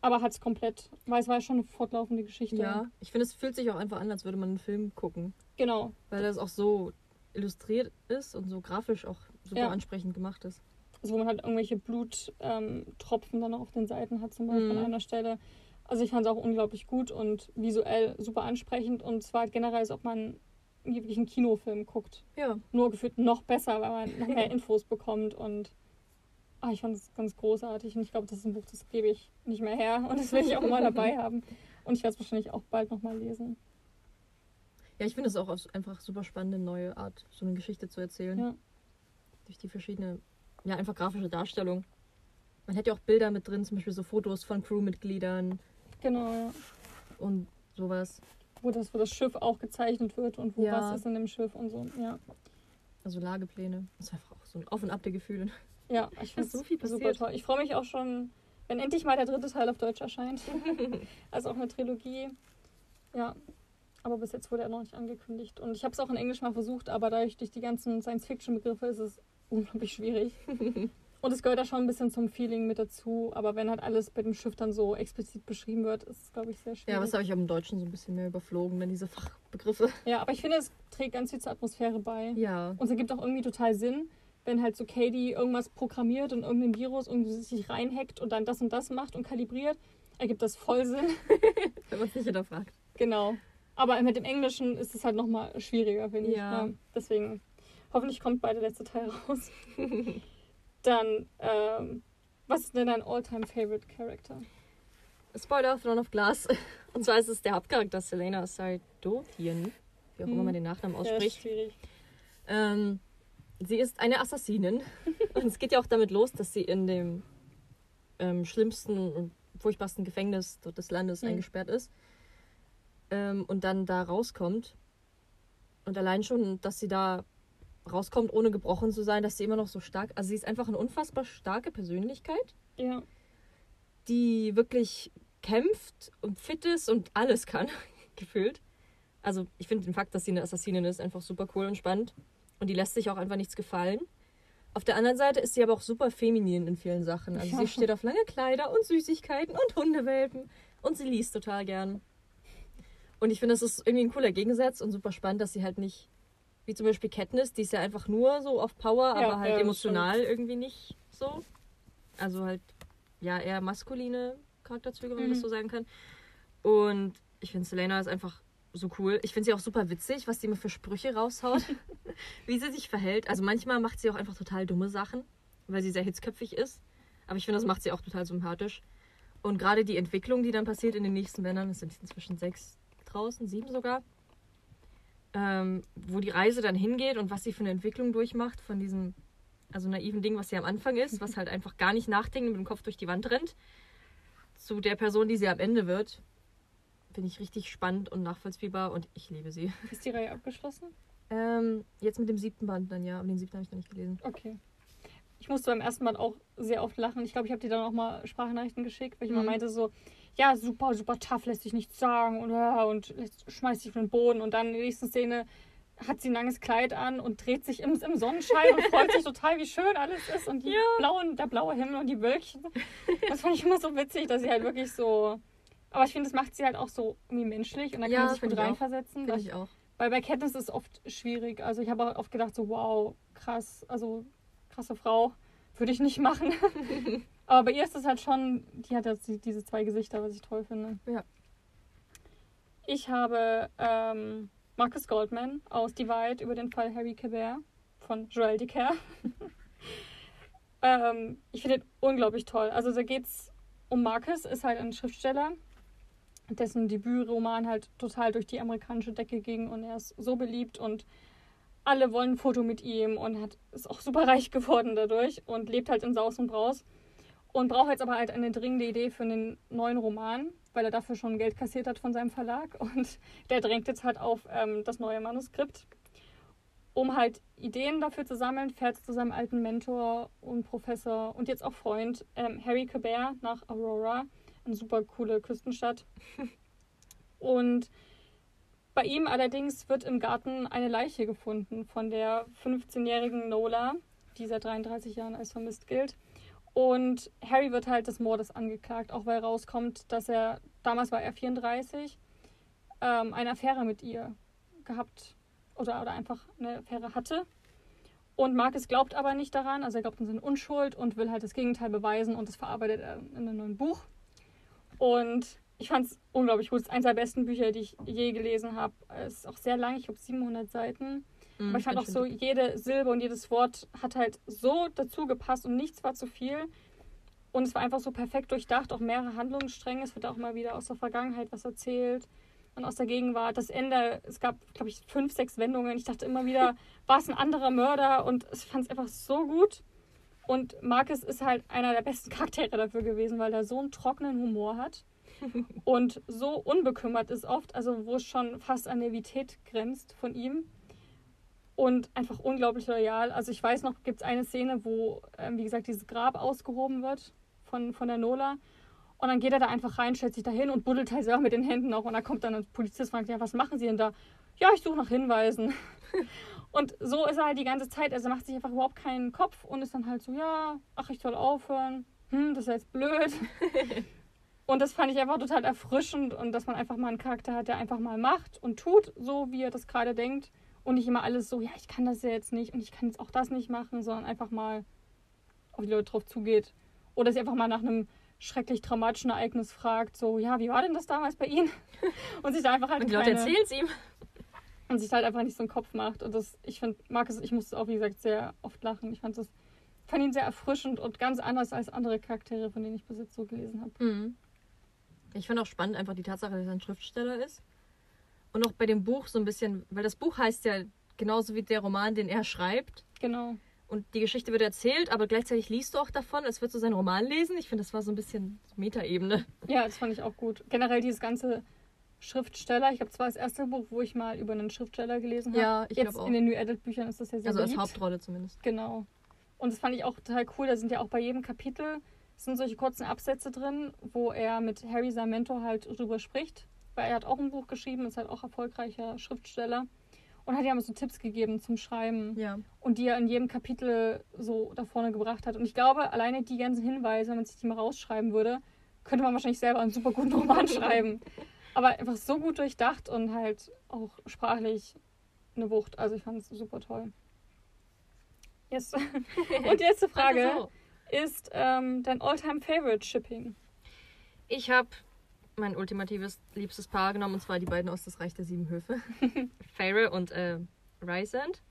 Aber hat es komplett, weil es war ja schon eine fortlaufende Geschichte. Ja, ich finde, es fühlt sich auch einfach an, als würde man einen Film gucken. Genau. Weil das auch so illustriert ist und so grafisch auch super Ja. ansprechend gemacht ist. Also wo man halt irgendwelche Bluttropfen ähm, dann auch auf den Seiten hat, zum Beispiel Mhm. an einer Stelle. Also ich fand es auch unglaublich gut und visuell super ansprechend. Und zwar halt generell, als ob man wirklich einen Kinofilm guckt. Ja. nur gefühlt noch besser, weil man noch mehr Infos bekommt und ah, ich fand es ganz großartig und ich glaube, das ist ein Buch, das gebe ich nicht mehr her und das will ich auch mal dabei haben und ich werde es wahrscheinlich auch bald nochmal lesen. Ja, ich finde es auch einfach super spannende neue Art, so eine Geschichte zu erzählen. Ja. Durch die verschiedene, ja, einfach grafische Darstellung. Man hätte ja auch Bilder mit drin, zum Beispiel so Fotos von Crewmitgliedern Genau, ja. und sowas. Wo das, wo das Schiff auch gezeichnet wird und wo Ja. was ist in dem Schiff und so. Ja, Also Lagepläne. Das ist einfach auch so ein Auf und Ab der Gefühle. ja ich finde so viel es super passiert. toll. Ich freue mich auch schon, wenn endlich mal der dritte Teil auf Deutsch erscheint. also auch eine Trilogie. Ja, aber bis jetzt wurde er noch nicht angekündigt. Und ich habe es auch in Englisch mal versucht, aber dadurch durch die ganzen Science-Fiction-Begriffe ist es unglaublich schwierig. Und es gehört da schon ein bisschen zum Feeling mit dazu. Aber wenn halt alles bei dem Schiff dann so explizit beschrieben wird, ist es, glaube ich, sehr schwierig. Ja, was habe ich auch im Deutschen so ein bisschen mehr überflogen, dann diese Fachbegriffe. ja, aber ich finde, es trägt ganz viel zur Atmosphäre bei. Ja. Und es ergibt auch irgendwie total Sinn, wenn halt so Katie irgendwas programmiert und irgendein Virus irgendwie sich reinhackt und dann das und das macht und kalibriert, ergibt das voll Sinn. Wenn man es nicht hinterfragt. Genau. Aber mit dem Englischen ist es halt nochmal schwieriger, finde Ja. ich. Ja, deswegen, hoffentlich kommt bald der letzte Teil raus. Dann, ähm, was ist denn dein all-time favorite Character? Spoiler, Throne of Glass. Und zwar ist es der Hauptcharakter Selena Sardotian, wie auch immer Hm. man den Nachnamen Ja, ausspricht. schwierig. Ähm, sie ist eine Assassinin. und es geht ja auch damit los, dass sie in dem ähm, schlimmsten und furchtbarsten Gefängnis des Landes Hm. eingesperrt ist. Ähm, und dann da rauskommt. Und allein schon, dass sie da rauskommt, ohne gebrochen zu sein, dass sie immer noch so stark. Also sie ist einfach eine unfassbar starke Persönlichkeit, Ja, die wirklich kämpft und fit ist und alles kann, gefühlt. Also ich finde den Fakt, dass sie eine Assassinin ist, einfach super cool und spannend. Und die lässt sich auch einfach nichts gefallen. Auf der anderen Seite ist sie aber auch super feminin in vielen Sachen. Also Ja. sie steht auf lange Kleider und Süßigkeiten und Hundewelpen. Und sie liest total gern. Und ich finde, das ist irgendwie ein cooler Gegensatz und super spannend, dass sie halt nicht, wie zum Beispiel Katniss, die ist ja einfach nur so auf Power, Ja, aber halt ja, emotional irgendwie nicht so. Also halt, ja, eher maskuline Charakterzüge, wenn man das Mhm. so sagen kann. Und ich finde, Selena ist einfach so cool. Ich finde sie auch super witzig, was sie immer für Sprüche raushaut, wie sie sich verhält. Also manchmal macht sie auch einfach total dumme Sachen, weil sie sehr hitzköpfig ist. Aber ich finde, das macht sie auch total sympathisch. Und gerade die Entwicklung, die dann passiert in den nächsten Bändern, es sind inzwischen sechs draußen, sieben sogar, ähm, wo die Reise dann hingeht und was sie für eine Entwicklung durchmacht von diesem, also naiven Ding, was sie am Anfang ist, was halt einfach gar nicht nachdenkt und mit dem Kopf durch die Wand rennt, zu der Person, die sie am Ende wird, finde ich richtig spannend und nachvollziehbar und ich liebe sie. ist die Reihe abgeschlossen? Ähm, jetzt mit dem siebten Band dann, ja, aber den siebten habe ich noch nicht gelesen. Okay. Ich musste beim ersten Mal auch sehr oft lachen. Ich glaube, ich habe dir dann auch mal Sprachnachrichten geschickt, weil ich immer Mhm. meinte so, ja, super, super tough, lässt sich nichts sagen und, ja, und schmeißt sich auf den Boden. Und dann in der nächsten Szene hat sie ein langes Kleid an und dreht sich im, im Sonnenschein und freut sich total, wie schön alles ist und die Ja. blauen, der blaue Himmel und die Wölkchen. Das fand ich immer so witzig, dass sie halt wirklich so. Aber ich finde, das macht sie halt auch so irgendwie menschlich und da kann Ja, man sich gut reinversetzen. Finde ich auch. Weil bei Katniss ist es oft schwierig. Also ich habe auch oft gedacht, so wow, krass, also krasse Frau, würde ich nicht machen. Aber bei ihr ist es halt schon, die hat jetzt die- diese zwei Gesichter, was ich toll finde. Ja. Ich habe ähm, Marcus Goldman aus Divide über den Fall Harry Quebert von Joel Dicker. ähm, ich finde ihn unglaublich toll. Also da geht's um Marcus, ist halt ein Schriftsteller, dessen Debütroman halt total durch die amerikanische Decke ging und er ist so beliebt und alle wollen ein Foto mit ihm und hat, ist auch super reich geworden dadurch und lebt halt in Saus und Braus. Und braucht jetzt aber halt eine dringende Idee für einen neuen Roman, weil er dafür schon Geld kassiert hat von seinem Verlag. Und der drängt jetzt halt auf ähm, das neue Manuskript. Um halt Ideen dafür zu sammeln, fährt er zu seinem alten Mentor und Professor und jetzt auch Freund ähm, Harry Cabert nach Aurora, eine super coole Küstenstadt. und bei ihm allerdings wird im Garten eine Leiche gefunden von der 15-jährigen Nola, die seit 33 Jahren als vermisst gilt. Und Harry wird halt des Mordes angeklagt, auch weil rauskommt, dass er, damals war er 34, ähm, eine Affäre mit ihr gehabt oder, oder einfach eine Affäre hatte. Und Marcus glaubt aber nicht daran, also er glaubt an seine Unschuld und will halt das Gegenteil beweisen und das verarbeitet er in einem neuen Buch. Und ich fand es unglaublich gut. Es ist eines der besten Bücher, die ich je gelesen habe. Es ist auch sehr lang, ich glaube 700 Seiten. Mhm, Aber ich fand auch so, jede Silbe und jedes Wort hat halt so dazu gepasst und nichts war zu viel. Und es war einfach so perfekt durchdacht, auch mehrere Handlungsstränge. Es wird auch mal wieder aus der Vergangenheit was erzählt und aus der Gegenwart. Das Ende, es gab, glaube ich, fünf, sechs Wendungen. Ich dachte immer wieder, war es ein anderer Mörder? Und ich fand es einfach so gut. Und Marcus ist halt einer der besten Charaktere dafür gewesen, weil er so einen trockenen Humor hat und so unbekümmert ist oft, also wo es schon fast an Nervität grenzt von ihm und einfach unglaublich loyal. Also ich weiß noch, gibt es eine Szene, wo, ähm, wie gesagt, dieses Grab ausgehoben wird von, von der Nola. Und dann geht er da einfach rein, stellt sich da hin und buddelt halt selber mit den Händen noch. Und da kommt dann ein Polizist und fragt, ja, was machen Sie denn da? Ja, ich suche nach Hinweisen. und so ist er halt die ganze Zeit. Also macht sich einfach überhaupt keinen Kopf und ist dann halt so, ja, ach, ich soll aufhören. Hm, das ist jetzt blöd. und das fand ich einfach total erfrischend und dass man einfach mal einen Charakter hat, der einfach mal macht und tut, so wie er das gerade denkt und nicht immer alles so, ja, ich kann das ja jetzt nicht und ich kann jetzt auch das nicht machen, sondern einfach mal auf die Leute drauf zugeht. Oder sich einfach mal nach einem schrecklich traumatischen Ereignis fragt, so, ja, wie war denn das damals bei Ihnen? Und sich da einfach halt. Und die Leute erzählen es ihm. Und sich halt einfach nicht so einen Kopf macht. Und das, ich finde, Markus, ich musste auch, wie gesagt, sehr oft lachen. Ich fand das, fand ihn sehr erfrischend und ganz anders als andere Charaktere, von denen ich bis jetzt so gelesen habe. Mhm. Ich finde auch spannend einfach die Tatsache, dass er ein Schriftsteller ist. Und auch bei dem Buch so ein bisschen, weil das Buch heißt ja genauso wie der Roman, den er schreibt. Genau. Und die Geschichte wird erzählt, aber gleichzeitig liest du auch davon, als würdest du seinen Roman lesen. Ich finde, das war so ein bisschen Metaebene. Ja, das fand ich auch gut. Generell dieses ganze Schriftsteller. Ich glaube, das war das erste Buch, wo ich mal über einen Schriftsteller gelesen habe. Ja, ich glaube auch. In den New Adult Büchern ist das ja sehr Also beliebt. als Hauptrolle zumindest. Genau. Und das fand ich auch total cool. Da sind ja auch bei jedem Kapitel sind solche kurzen Absätze drin, wo er mit Harry, seinem Mentor, halt drüber spricht weil er hat auch ein Buch geschrieben, ist halt auch erfolgreicher Schriftsteller und hat ja so Tipps gegeben zum Schreiben ja. und die er in jedem Kapitel so da vorne gebracht hat. Und ich glaube, alleine die ganzen Hinweise, wenn man sich die mal rausschreiben würde, könnte man wahrscheinlich selber einen super guten Roman schreiben. Aber einfach so gut durchdacht und halt auch sprachlich eine Wucht. Also ich fand es super toll. Yes. und die letzte Frage so. ist ähm, dein Alltime favorite Shipping? Ich habe mein ultimatives liebstes Paar genommen, und zwar die beiden aus Das Reich der Sieben Höfe. Farrell und äh, Rysand.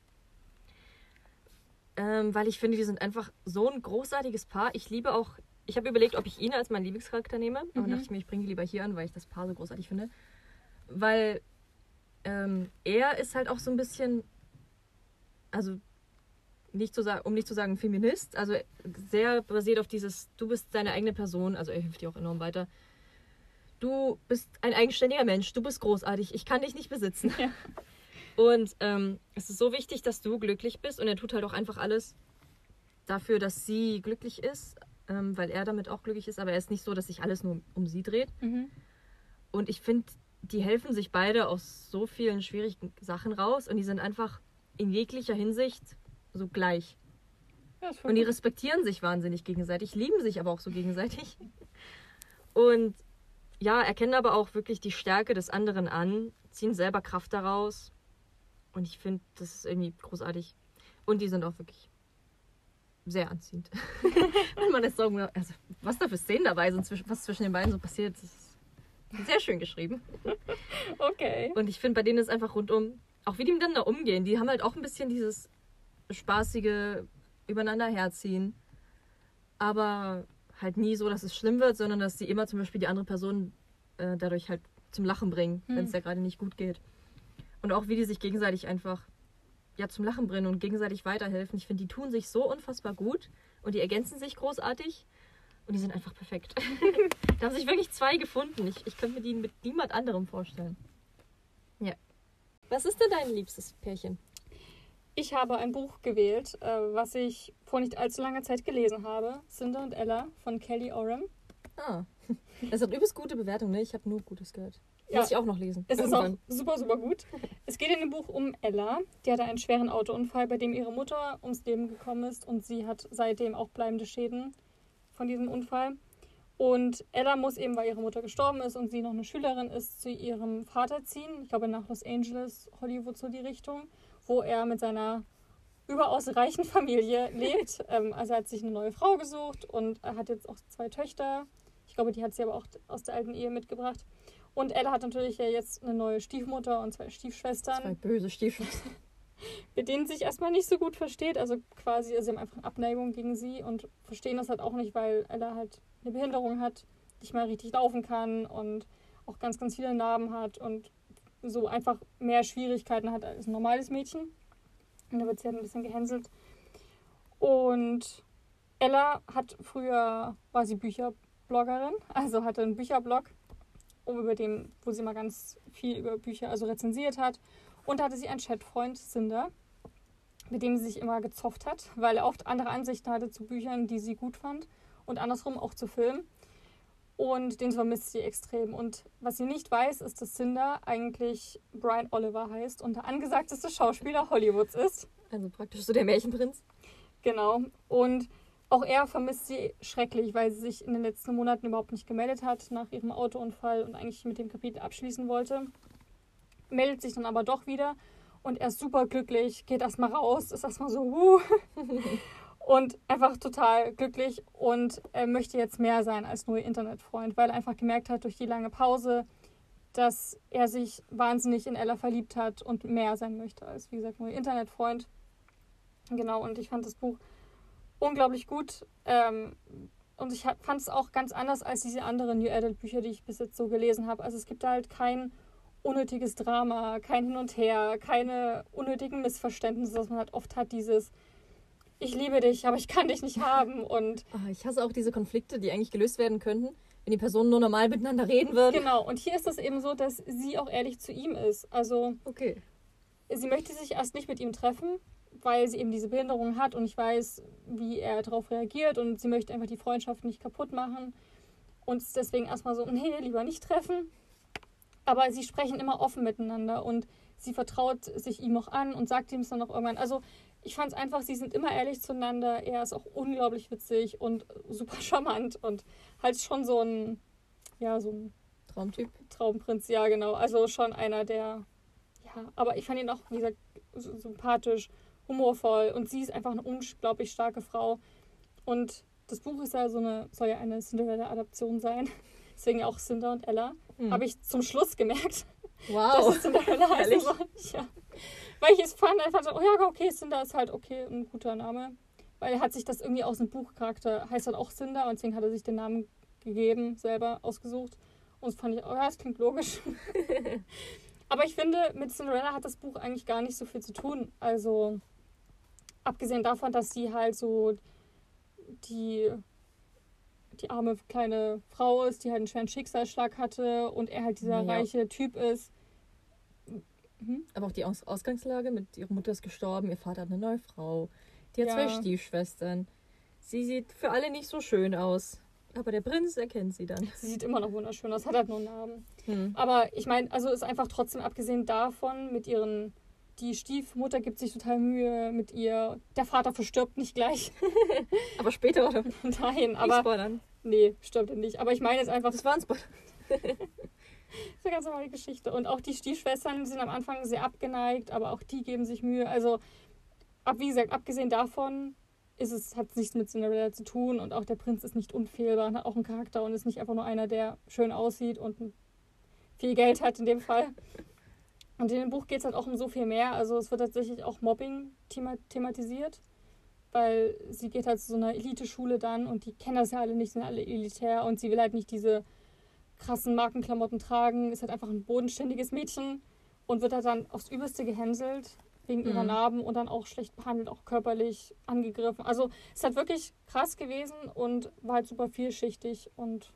Ähm, weil ich finde, die sind einfach so ein großartiges Paar. Ich liebe auch, ich habe überlegt, ob ich ihn als meinen Lieblingscharakter nehme. Aber mhm. dachte ich mir, ich bringe die lieber hier an, weil ich das Paar so großartig finde. Weil ähm, er ist halt auch so ein bisschen, also nicht zu sagen, um nicht zu sagen Feminist, also sehr basiert auf dieses, du bist deine eigene Person, also er hilft dir auch enorm weiter du bist ein eigenständiger Mensch, du bist großartig, ich kann dich nicht besitzen. Ja. Und ähm, es ist so wichtig, dass du glücklich bist und er tut halt auch einfach alles dafür, dass sie glücklich ist, ähm, weil er damit auch glücklich ist, aber er ist nicht so, dass sich alles nur um sie dreht. Mhm. Und ich finde, die helfen sich beide aus so vielen schwierigen Sachen raus und die sind einfach in jeglicher Hinsicht so gleich. Ja, und die respektieren sich wahnsinnig gegenseitig, lieben sich aber auch so gegenseitig. Und ja, erkennen aber auch wirklich die Stärke des anderen an, ziehen selber Kraft daraus. Und ich finde, das ist irgendwie großartig. Und die sind auch wirklich sehr anziehend. Wenn man das sagen also was da für Szenen dabei sind, was zwischen den beiden so passiert, ist sehr schön geschrieben. Okay. Und ich finde, bei denen ist einfach rundum, auch wie die miteinander umgehen, die haben halt auch ein bisschen dieses spaßige übereinander herziehen. Aber halt nie so, dass es schlimm wird, sondern dass sie immer zum Beispiel die andere Person äh, dadurch halt zum Lachen bringen, hm. wenn es ja gerade nicht gut geht. Und auch wie die sich gegenseitig einfach ja zum Lachen bringen und gegenseitig weiterhelfen. Ich finde, die tun sich so unfassbar gut und die ergänzen sich großartig. Und die sind einfach perfekt. da haben sich wirklich zwei gefunden. Ich, ich könnte mir die mit niemand anderem vorstellen. Ja. Was ist denn dein liebstes Pärchen? Ich habe ein Buch gewählt, äh, was ich vor nicht allzu langer Zeit gelesen habe. Cinder und Ella von Kelly Oram. Ah. Das hat übelst gute Bewertung, ne? Ich habe nur Gutes gehört. Ja. Muss ich auch noch lesen. Es ist auch Irgendwann. super, super gut. Es geht in dem Buch um Ella. Die hatte einen schweren Autounfall, bei dem ihre Mutter ums Leben gekommen ist und sie hat seitdem auch bleibende Schäden von diesem Unfall. Und Ella muss eben, weil ihre Mutter gestorben ist und sie noch eine Schülerin ist, zu ihrem Vater ziehen. Ich glaube nach Los Angeles, Hollywood so die Richtung, wo er mit seiner überaus reichen Familie lebt. ähm, also er hat sich eine neue Frau gesucht und er hat jetzt auch zwei Töchter. Ich glaube, die hat sie aber auch aus der alten Ehe mitgebracht. Und Ella hat natürlich ja jetzt eine neue Stiefmutter und zwei Stiefschwestern, Zwei böse Stiefschwestern. mit denen sie sich erstmal nicht so gut versteht. Also quasi, also sie haben einfach eine Abneigung gegen sie und verstehen das halt auch nicht, weil Ella halt eine Behinderung hat, nicht mal richtig laufen kann und auch ganz, ganz viele Narben hat und so einfach mehr Schwierigkeiten hat als ein normales Mädchen. Und da wird sie halt ein bisschen gehänselt. Und Ella hat früher, war sie Bücherbloggerin, also hatte einen Bücherblog, über dem, wo sie mal ganz viel über Bücher also rezensiert hat. Und da hatte sie einen Chatfreund, Cinder, mit dem sie sich immer gezofft hat, weil er oft andere Ansichten hatte zu Büchern, die sie gut fand und andersrum auch zu Filmen. Und den vermisst sie extrem. Und was sie nicht weiß, ist, dass Cinder eigentlich Brian Oliver heißt und der angesagteste Schauspieler Hollywoods ist. Also praktisch so der Märchenprinz. Genau. Und auch er vermisst sie schrecklich, weil sie sich in den letzten Monaten überhaupt nicht gemeldet hat nach ihrem Autounfall und eigentlich mit dem Kapitel abschließen wollte. Meldet sich dann aber doch wieder und er ist super glücklich, geht erstmal raus, ist erstmal so, wuh. und einfach total glücklich und er möchte jetzt mehr sein als nur Internetfreund, weil er einfach gemerkt hat durch die lange Pause, dass er sich wahnsinnig in Ella verliebt hat und mehr sein möchte als, wie gesagt, nur Internetfreund. Genau, und ich fand das Buch unglaublich gut. Ähm, und ich fand es auch ganz anders als diese anderen New Adult Bücher, die ich bis jetzt so gelesen habe. Also es gibt da halt kein unnötiges Drama, kein Hin und Her, keine unnötigen Missverständnisse, dass man halt oft hat dieses ich liebe dich, aber ich kann dich nicht haben und Ah, ich hasse auch diese Konflikte, die eigentlich gelöst werden könnten, wenn die Personen nur normal miteinander reden würden. genau. Und hier ist es eben so, dass sie auch ehrlich zu ihm ist. Also Okay. sie möchte sich erst nicht mit ihm treffen, weil sie eben diese Behinderung hat und ich weiß, wie er darauf reagiert und sie möchte einfach die Freundschaft nicht kaputt machen und ist deswegen erstmal so, nee, lieber nicht treffen. Aber sie sprechen immer offen miteinander und sie vertraut sich ihm auch an und sagt ihm es dann auch irgendwann. Also ich fand es einfach, sie sind immer ehrlich zueinander. Er ist auch unglaublich witzig und super charmant und halt schon so ein, ja, so ein Traumtyp. Traumprinz, ja, genau. Also schon einer, der. Ja, aber ich fand ihn auch, wie gesagt, sympathisch, humorvoll und sie ist einfach eine unglaublich starke Frau. Und das Buch ist ja so eine, soll ja eine Cinderella-Adaption sein. Deswegen auch Cinder und Ella. Hm. Habe ich zum Schluss gemerkt, dass Wow. es Cinderella heißen Ehrlich? soll. Ja. Weil ich es fand, einfach so, oh ja, okay, Cinder ist halt okay, ein guter Name. Weil er hat sich das irgendwie aus dem Buchcharakter, heißt halt auch Cinder und deswegen hat er sich den Namen gegeben, selber ausgesucht. Und das fand ich, oh ja, das klingt logisch. Aber ich finde, mit Cinderella hat das Buch eigentlich gar nicht so viel zu tun. Also, abgesehen davon, dass sie halt so die, die arme kleine Frau ist, die halt einen schweren Schicksalsschlag hatte und er halt dieser Ja. reiche Typ ist. Mhm. Aber auch die Aus Ausgangslage mit ihrer Mutter ist gestorben, ihr Vater hat eine neue Frau, die hat Ja. zwei Stiefschwestern. Sie sieht für alle nicht so schön aus. Aber der Prinz erkennt sie dann. Sie sieht immer noch wunderschön aus, hat halt nur einen Namen. Hm. Aber ich meine, also ist einfach trotzdem abgesehen davon, mit ihren. Die Stiefmutter gibt sich total Mühe mit ihr. Der Vater verstirbt nicht gleich. Aber später oder? Nein, Aber spoilern. Nee, stirbt er nicht. Aber ich meine jetzt einfach, Das war ein Spoiler. Das ist eine ganz normale Geschichte. Und auch die Stiefschwestern sind am Anfang sehr abgeneigt, aber auch die geben sich Mühe. Also, ab, wie gesagt, abgesehen davon ist es, hat es nichts mit Cinderella zu tun und auch der Prinz ist nicht unfehlbar und hat auch einen Charakter und ist nicht einfach nur einer, der schön aussieht und viel Geld hat in dem Fall. Und in dem Buch geht es halt auch um so viel mehr. Also es wird tatsächlich auch Mobbing thema thematisiert, weil sie geht halt zu so einer Eliteschule dann und die kennen das ja alle nicht, sind alle elitär und sie will halt nicht diese krassen Markenklamotten tragen, ist halt einfach ein bodenständiges Mädchen und wird halt dann aufs Übelste gehänselt. wegen ihrer Mhm. Narben und dann auch schlecht behandelt, auch körperlich angegriffen. Also es hat wirklich krass gewesen und war halt super vielschichtig und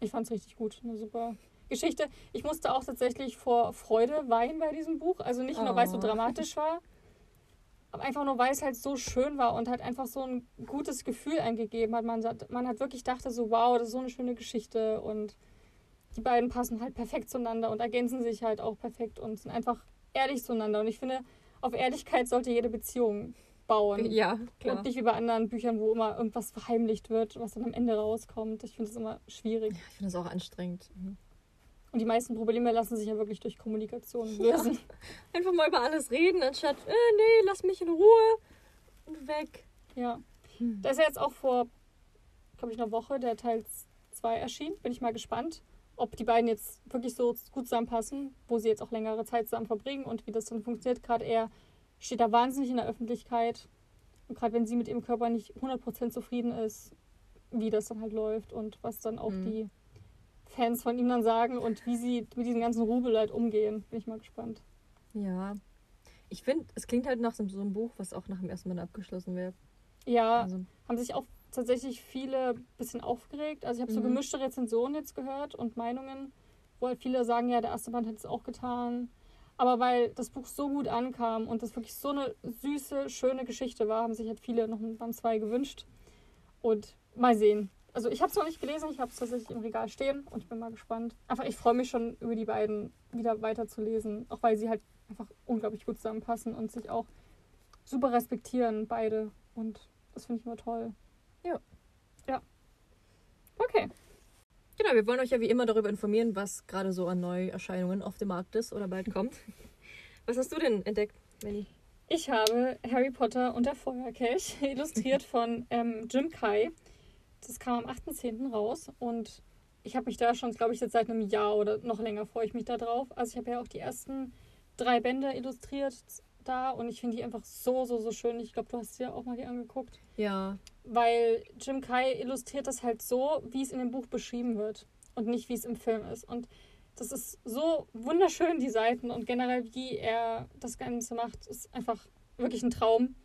ich fand es richtig gut. Eine super Geschichte. Ich musste auch tatsächlich vor Freude weinen bei diesem Buch. Also nicht nur, weil es so Oh. dramatisch war, aber einfach nur, weil es halt so schön war und halt einfach so ein gutes Gefühl eingegeben hat. Man, man hat wirklich dachte so, wow, das ist so eine schöne Geschichte und die beiden passen halt perfekt zueinander und ergänzen sich halt auch perfekt und sind einfach ehrlich zueinander. Und ich finde, auf Ehrlichkeit sollte jede Beziehung bauen. Ja, klar. Und nicht wie bei anderen Büchern, wo immer irgendwas verheimlicht wird, was dann am Ende rauskommt. Ich finde es immer schwierig. Ich finde das auch anstrengend. Mhm. Und die meisten Probleme lassen sich ja wirklich durch Kommunikation Ja. lösen. Einfach mal über alles reden, anstatt, äh, nee, lass mich in Ruhe und weg. Ja. Hm. Da ist ja jetzt auch vor, glaube ich, einer Woche der Teil 2 erschienen. Bin ich mal gespannt, ob die beiden jetzt wirklich so gut zusammenpassen, wo sie jetzt auch längere Zeit zusammen verbringen und wie das dann funktioniert. Gerade er steht da wahnsinnig in der Öffentlichkeit. Und gerade wenn sie mit ihrem Körper nicht 100% zufrieden ist, wie das dann halt läuft und was dann auch Mhm. die Fans von ihm dann sagen und wie sie mit diesem ganzen Rubel halt umgehen. Bin ich mal gespannt. Ja. Ich finde, es klingt halt nach so einem Buch, was auch nach dem ersten Mal abgeschlossen wäre. Ja, Also, haben sich auch tatsächlich viele ein bisschen aufgeregt. Also ich habe so Mhm. gemischte Rezensionen jetzt gehört und Meinungen, wo halt viele sagen, ja, der erste Band hat es auch getan. Aber weil das Buch so gut ankam und das wirklich so eine süße, schöne Geschichte war, haben sich halt viele noch ein Band 2 gewünscht. Und mal sehen. Also ich habe es noch nicht gelesen, ich habe es tatsächlich im Regal stehen und ich bin mal gespannt. Einfach, ich freue mich schon über die beiden wieder weiterzulesen, auch weil sie halt einfach unglaublich gut zusammenpassen und sich auch super respektieren, beide. Und das finde ich immer toll. Ja. Ja. Okay. genau, wir wollen euch ja wie immer darüber informieren, was gerade so an Neuerscheinungen auf dem Markt ist oder bald kommt. Was hast du denn entdeckt, Melly? Ich habe Harry Potter und der Feuerkelch, illustriert von ähm, Jim Kai. Das kam am 8.10. raus und ich habe mich da schon, glaube ich, jetzt seit einem Jahr oder noch länger freue ich mich da drauf. Also ich habe ja auch die ersten drei Bände illustriert da und ich finde die einfach so, so, so schön. Ich glaube, du hast dir auch mal die angeguckt. Ja, weil Jim Kai illustriert das halt so, wie es in dem Buch beschrieben wird und nicht wie es im Film ist. Und das ist so wunderschön, die Seiten und generell, wie er das Ganze macht, ist einfach wirklich ein Traum.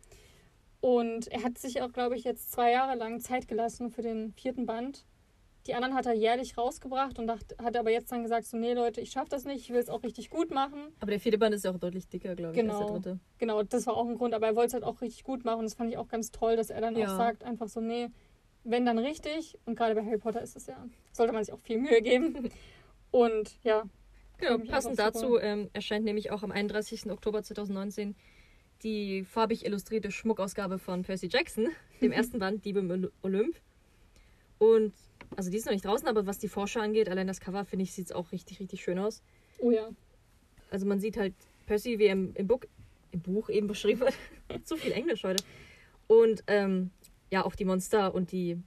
Und er hat sich auch, glaube ich, jetzt zwei Jahre lang Zeit gelassen für den vierten Band. Die anderen hat er jährlich rausgebracht und dacht, hat aber jetzt dann gesagt, so, nee Leute, ich schaffe das nicht, ich will es auch richtig gut machen. aber der vierte Band ist ja auch deutlich dicker, glaube ich, als Genau. der dritte. Genau, das war auch ein Grund, aber er wollte es halt auch richtig gut machen. Und das fand ich auch ganz toll, dass er dann Ja. auch sagt, einfach so, nee, wenn dann richtig. Und gerade bei Harry Potter ist es ja, sollte man sich auch viel Mühe geben. Und ja, Genau, passend dazu ähm, erscheint nämlich auch am 31. Oktober 2019 die farbig illustrierte Schmuckausgabe von Percy Jackson, dem ersten Band Diebe im Oly- Olymp. Und, also die ist noch nicht draußen, aber was die Vorschau angeht, allein das Cover, finde ich, sieht es auch richtig, richtig schön aus. oh ja. Also man sieht halt Percy, wie er im, im, Buch, im Buch eben beschrieben wird. Zu viel Englisch heute. Und ähm, ja, auch die Monster und die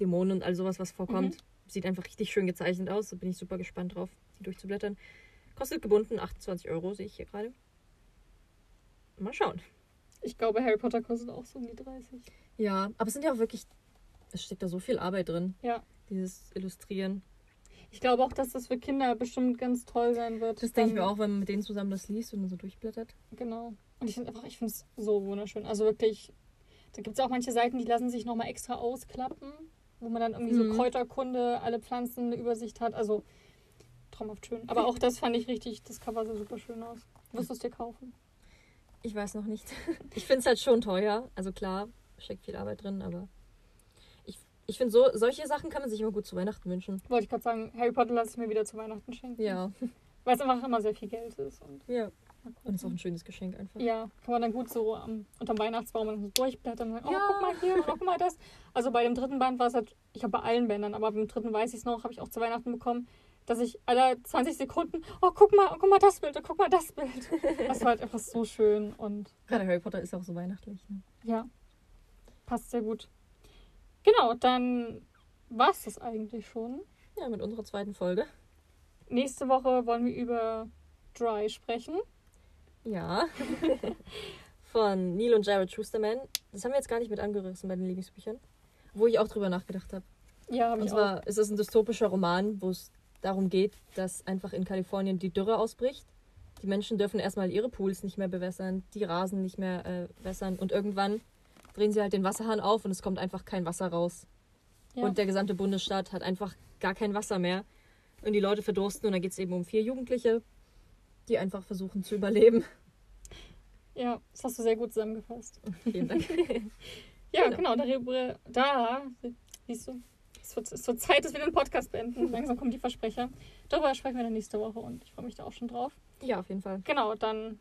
Dämonen und all sowas, was vorkommt. Sieht einfach richtig schön gezeichnet aus. Da bin ich super gespannt drauf, die durchzublättern. Kostet gebunden 28 Euro, sehe ich hier gerade. Mal schauen. Ich glaube, Harry Potter kostet auch so um die 30. Ja, aber es sind ja auch wirklich, es steckt da so viel Arbeit drin. Ja. Dieses Illustrieren. Ich glaube auch, dass das für Kinder bestimmt ganz toll sein wird. Das denke ich mir auch, wenn man mit denen zusammen das liest und so durchblättert. Genau. Und ich finde einfach, ich finde es so wunderschön. Also wirklich, da gibt es auch manche Seiten, die lassen sich nochmal extra ausklappen, wo man dann irgendwie Mhm. so Kräuterkunde, alle Pflanzen eine Übersicht hat. Also traumhaft schön. Aber auch das fand ich richtig, das Cover sah super schön aus. Wirst du es dir kaufen? Ich weiß noch nicht. Ich finde es halt schon teuer. Also klar, steckt viel Arbeit drin, aber ich, finde, so, solche Sachen kann man sich immer gut zu Weihnachten wünschen. Wollte ich gerade sagen, Harry Potter lasse ich mir wieder zu Weihnachten schenken. Ja. Weil es einfach immer sehr viel Geld ist. Und Ja. Und ist auch ein schönes Geschenk einfach. Ja, kann man dann gut so am, unterm Weihnachtsbaum dann so durchblättern und sagen, oh, Ja. guck mal hier, oh, guck mal das. Also bei dem dritten Band war es halt, ich habe bei allen Bändern, aber beim dritten weiß ich es noch, habe ich auch zu Weihnachten bekommen, dass ich alle 20 Sekunden, oh, guck mal, oh, guck mal das Bild, oh, guck mal das Bild. Das war halt einfach so schön und Gerade Harry Potter ist auch so weihnachtlich. Ne? ja, passt sehr gut. Genau, dann war es das eigentlich schon. Ja, mit unserer zweiten Folge. Nächste Woche wollen wir über Dry sprechen. Ja. Von Neil und Jared Schusterman. Das haben wir jetzt gar nicht mit angerissen bei den Lieblingsbüchern. Wo ich auch drüber nachgedacht habe. Ja, habe Und ich auch. zwar ist es ein dystopischer Roman, wo es darum geht, dass einfach in Kalifornien die Dürre ausbricht. Die Menschen dürfen erstmal ihre Pools nicht mehr bewässern, die Rasen nicht mehr äh, wässern und irgendwann drehen sie halt den Wasserhahn auf und es kommt einfach kein Wasser raus. Ja. Und der gesamte Bundesstaat hat einfach gar kein Wasser mehr. Und die Leute verdursten und da geht es eben um vier Jugendliche, die einfach versuchen zu überleben. ja, das hast du sehr gut zusammengefasst. Vielen Dank. Ja, Genau. genau, da, siehst du, es wird, es wird Zeit, dass wir den Podcast beenden. Langsam kommen die Versprecher. Darüber sprechen wir dann nächste Woche und ich freue mich da auch schon drauf. ja, auf jeden Fall. Genau, dann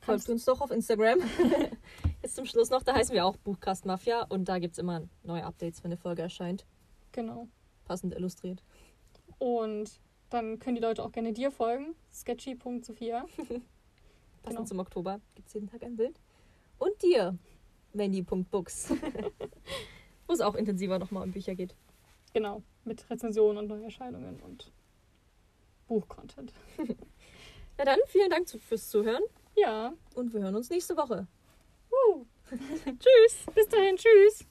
Folgt uns doch auf Instagram. Jetzt zum Schluss noch, da heißen wir auch Buchcast Mafia und da gibt es immer neue Updates, wenn eine Folge erscheint. Genau. Passend illustriert. Und dann können die Leute auch gerne dir folgen. Sketchy.sophia. Passend Genau. zum Oktober gibt es jeden Tag ein Bild. Und dir, Wendy.books. Wo es auch intensiver nochmal um Bücher geht. Genau. Mit Rezensionen und Neuerscheinungen und Buchcontent. Na dann, vielen Dank fürs Zuhören Ja. und wir hören uns nächste Woche. Uh. Tschüss! Bis dahin. Tschüss.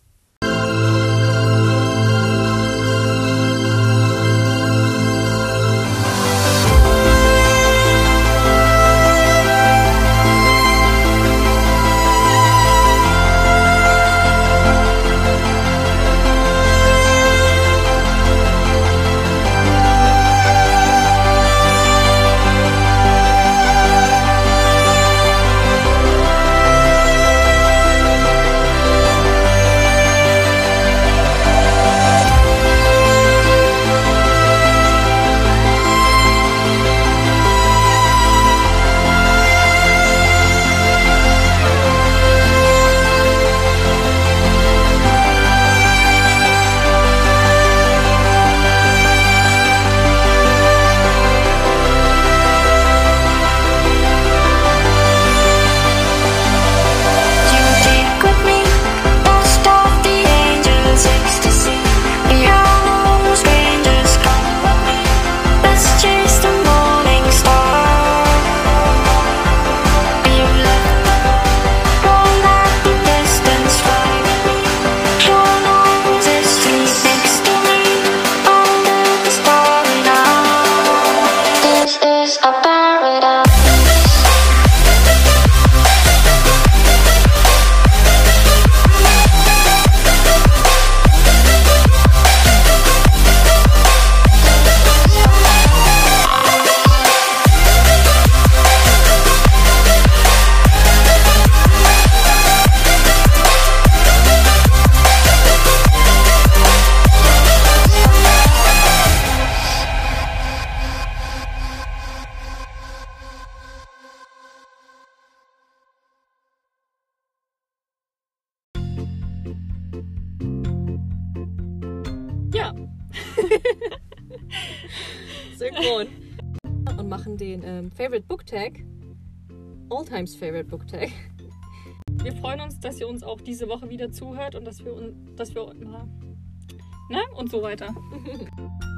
Favorite Book Tag. Wir freuen uns, dass ihr uns auch diese Woche wieder zuhört und dass wir, dass wir na, ne? und so weiter.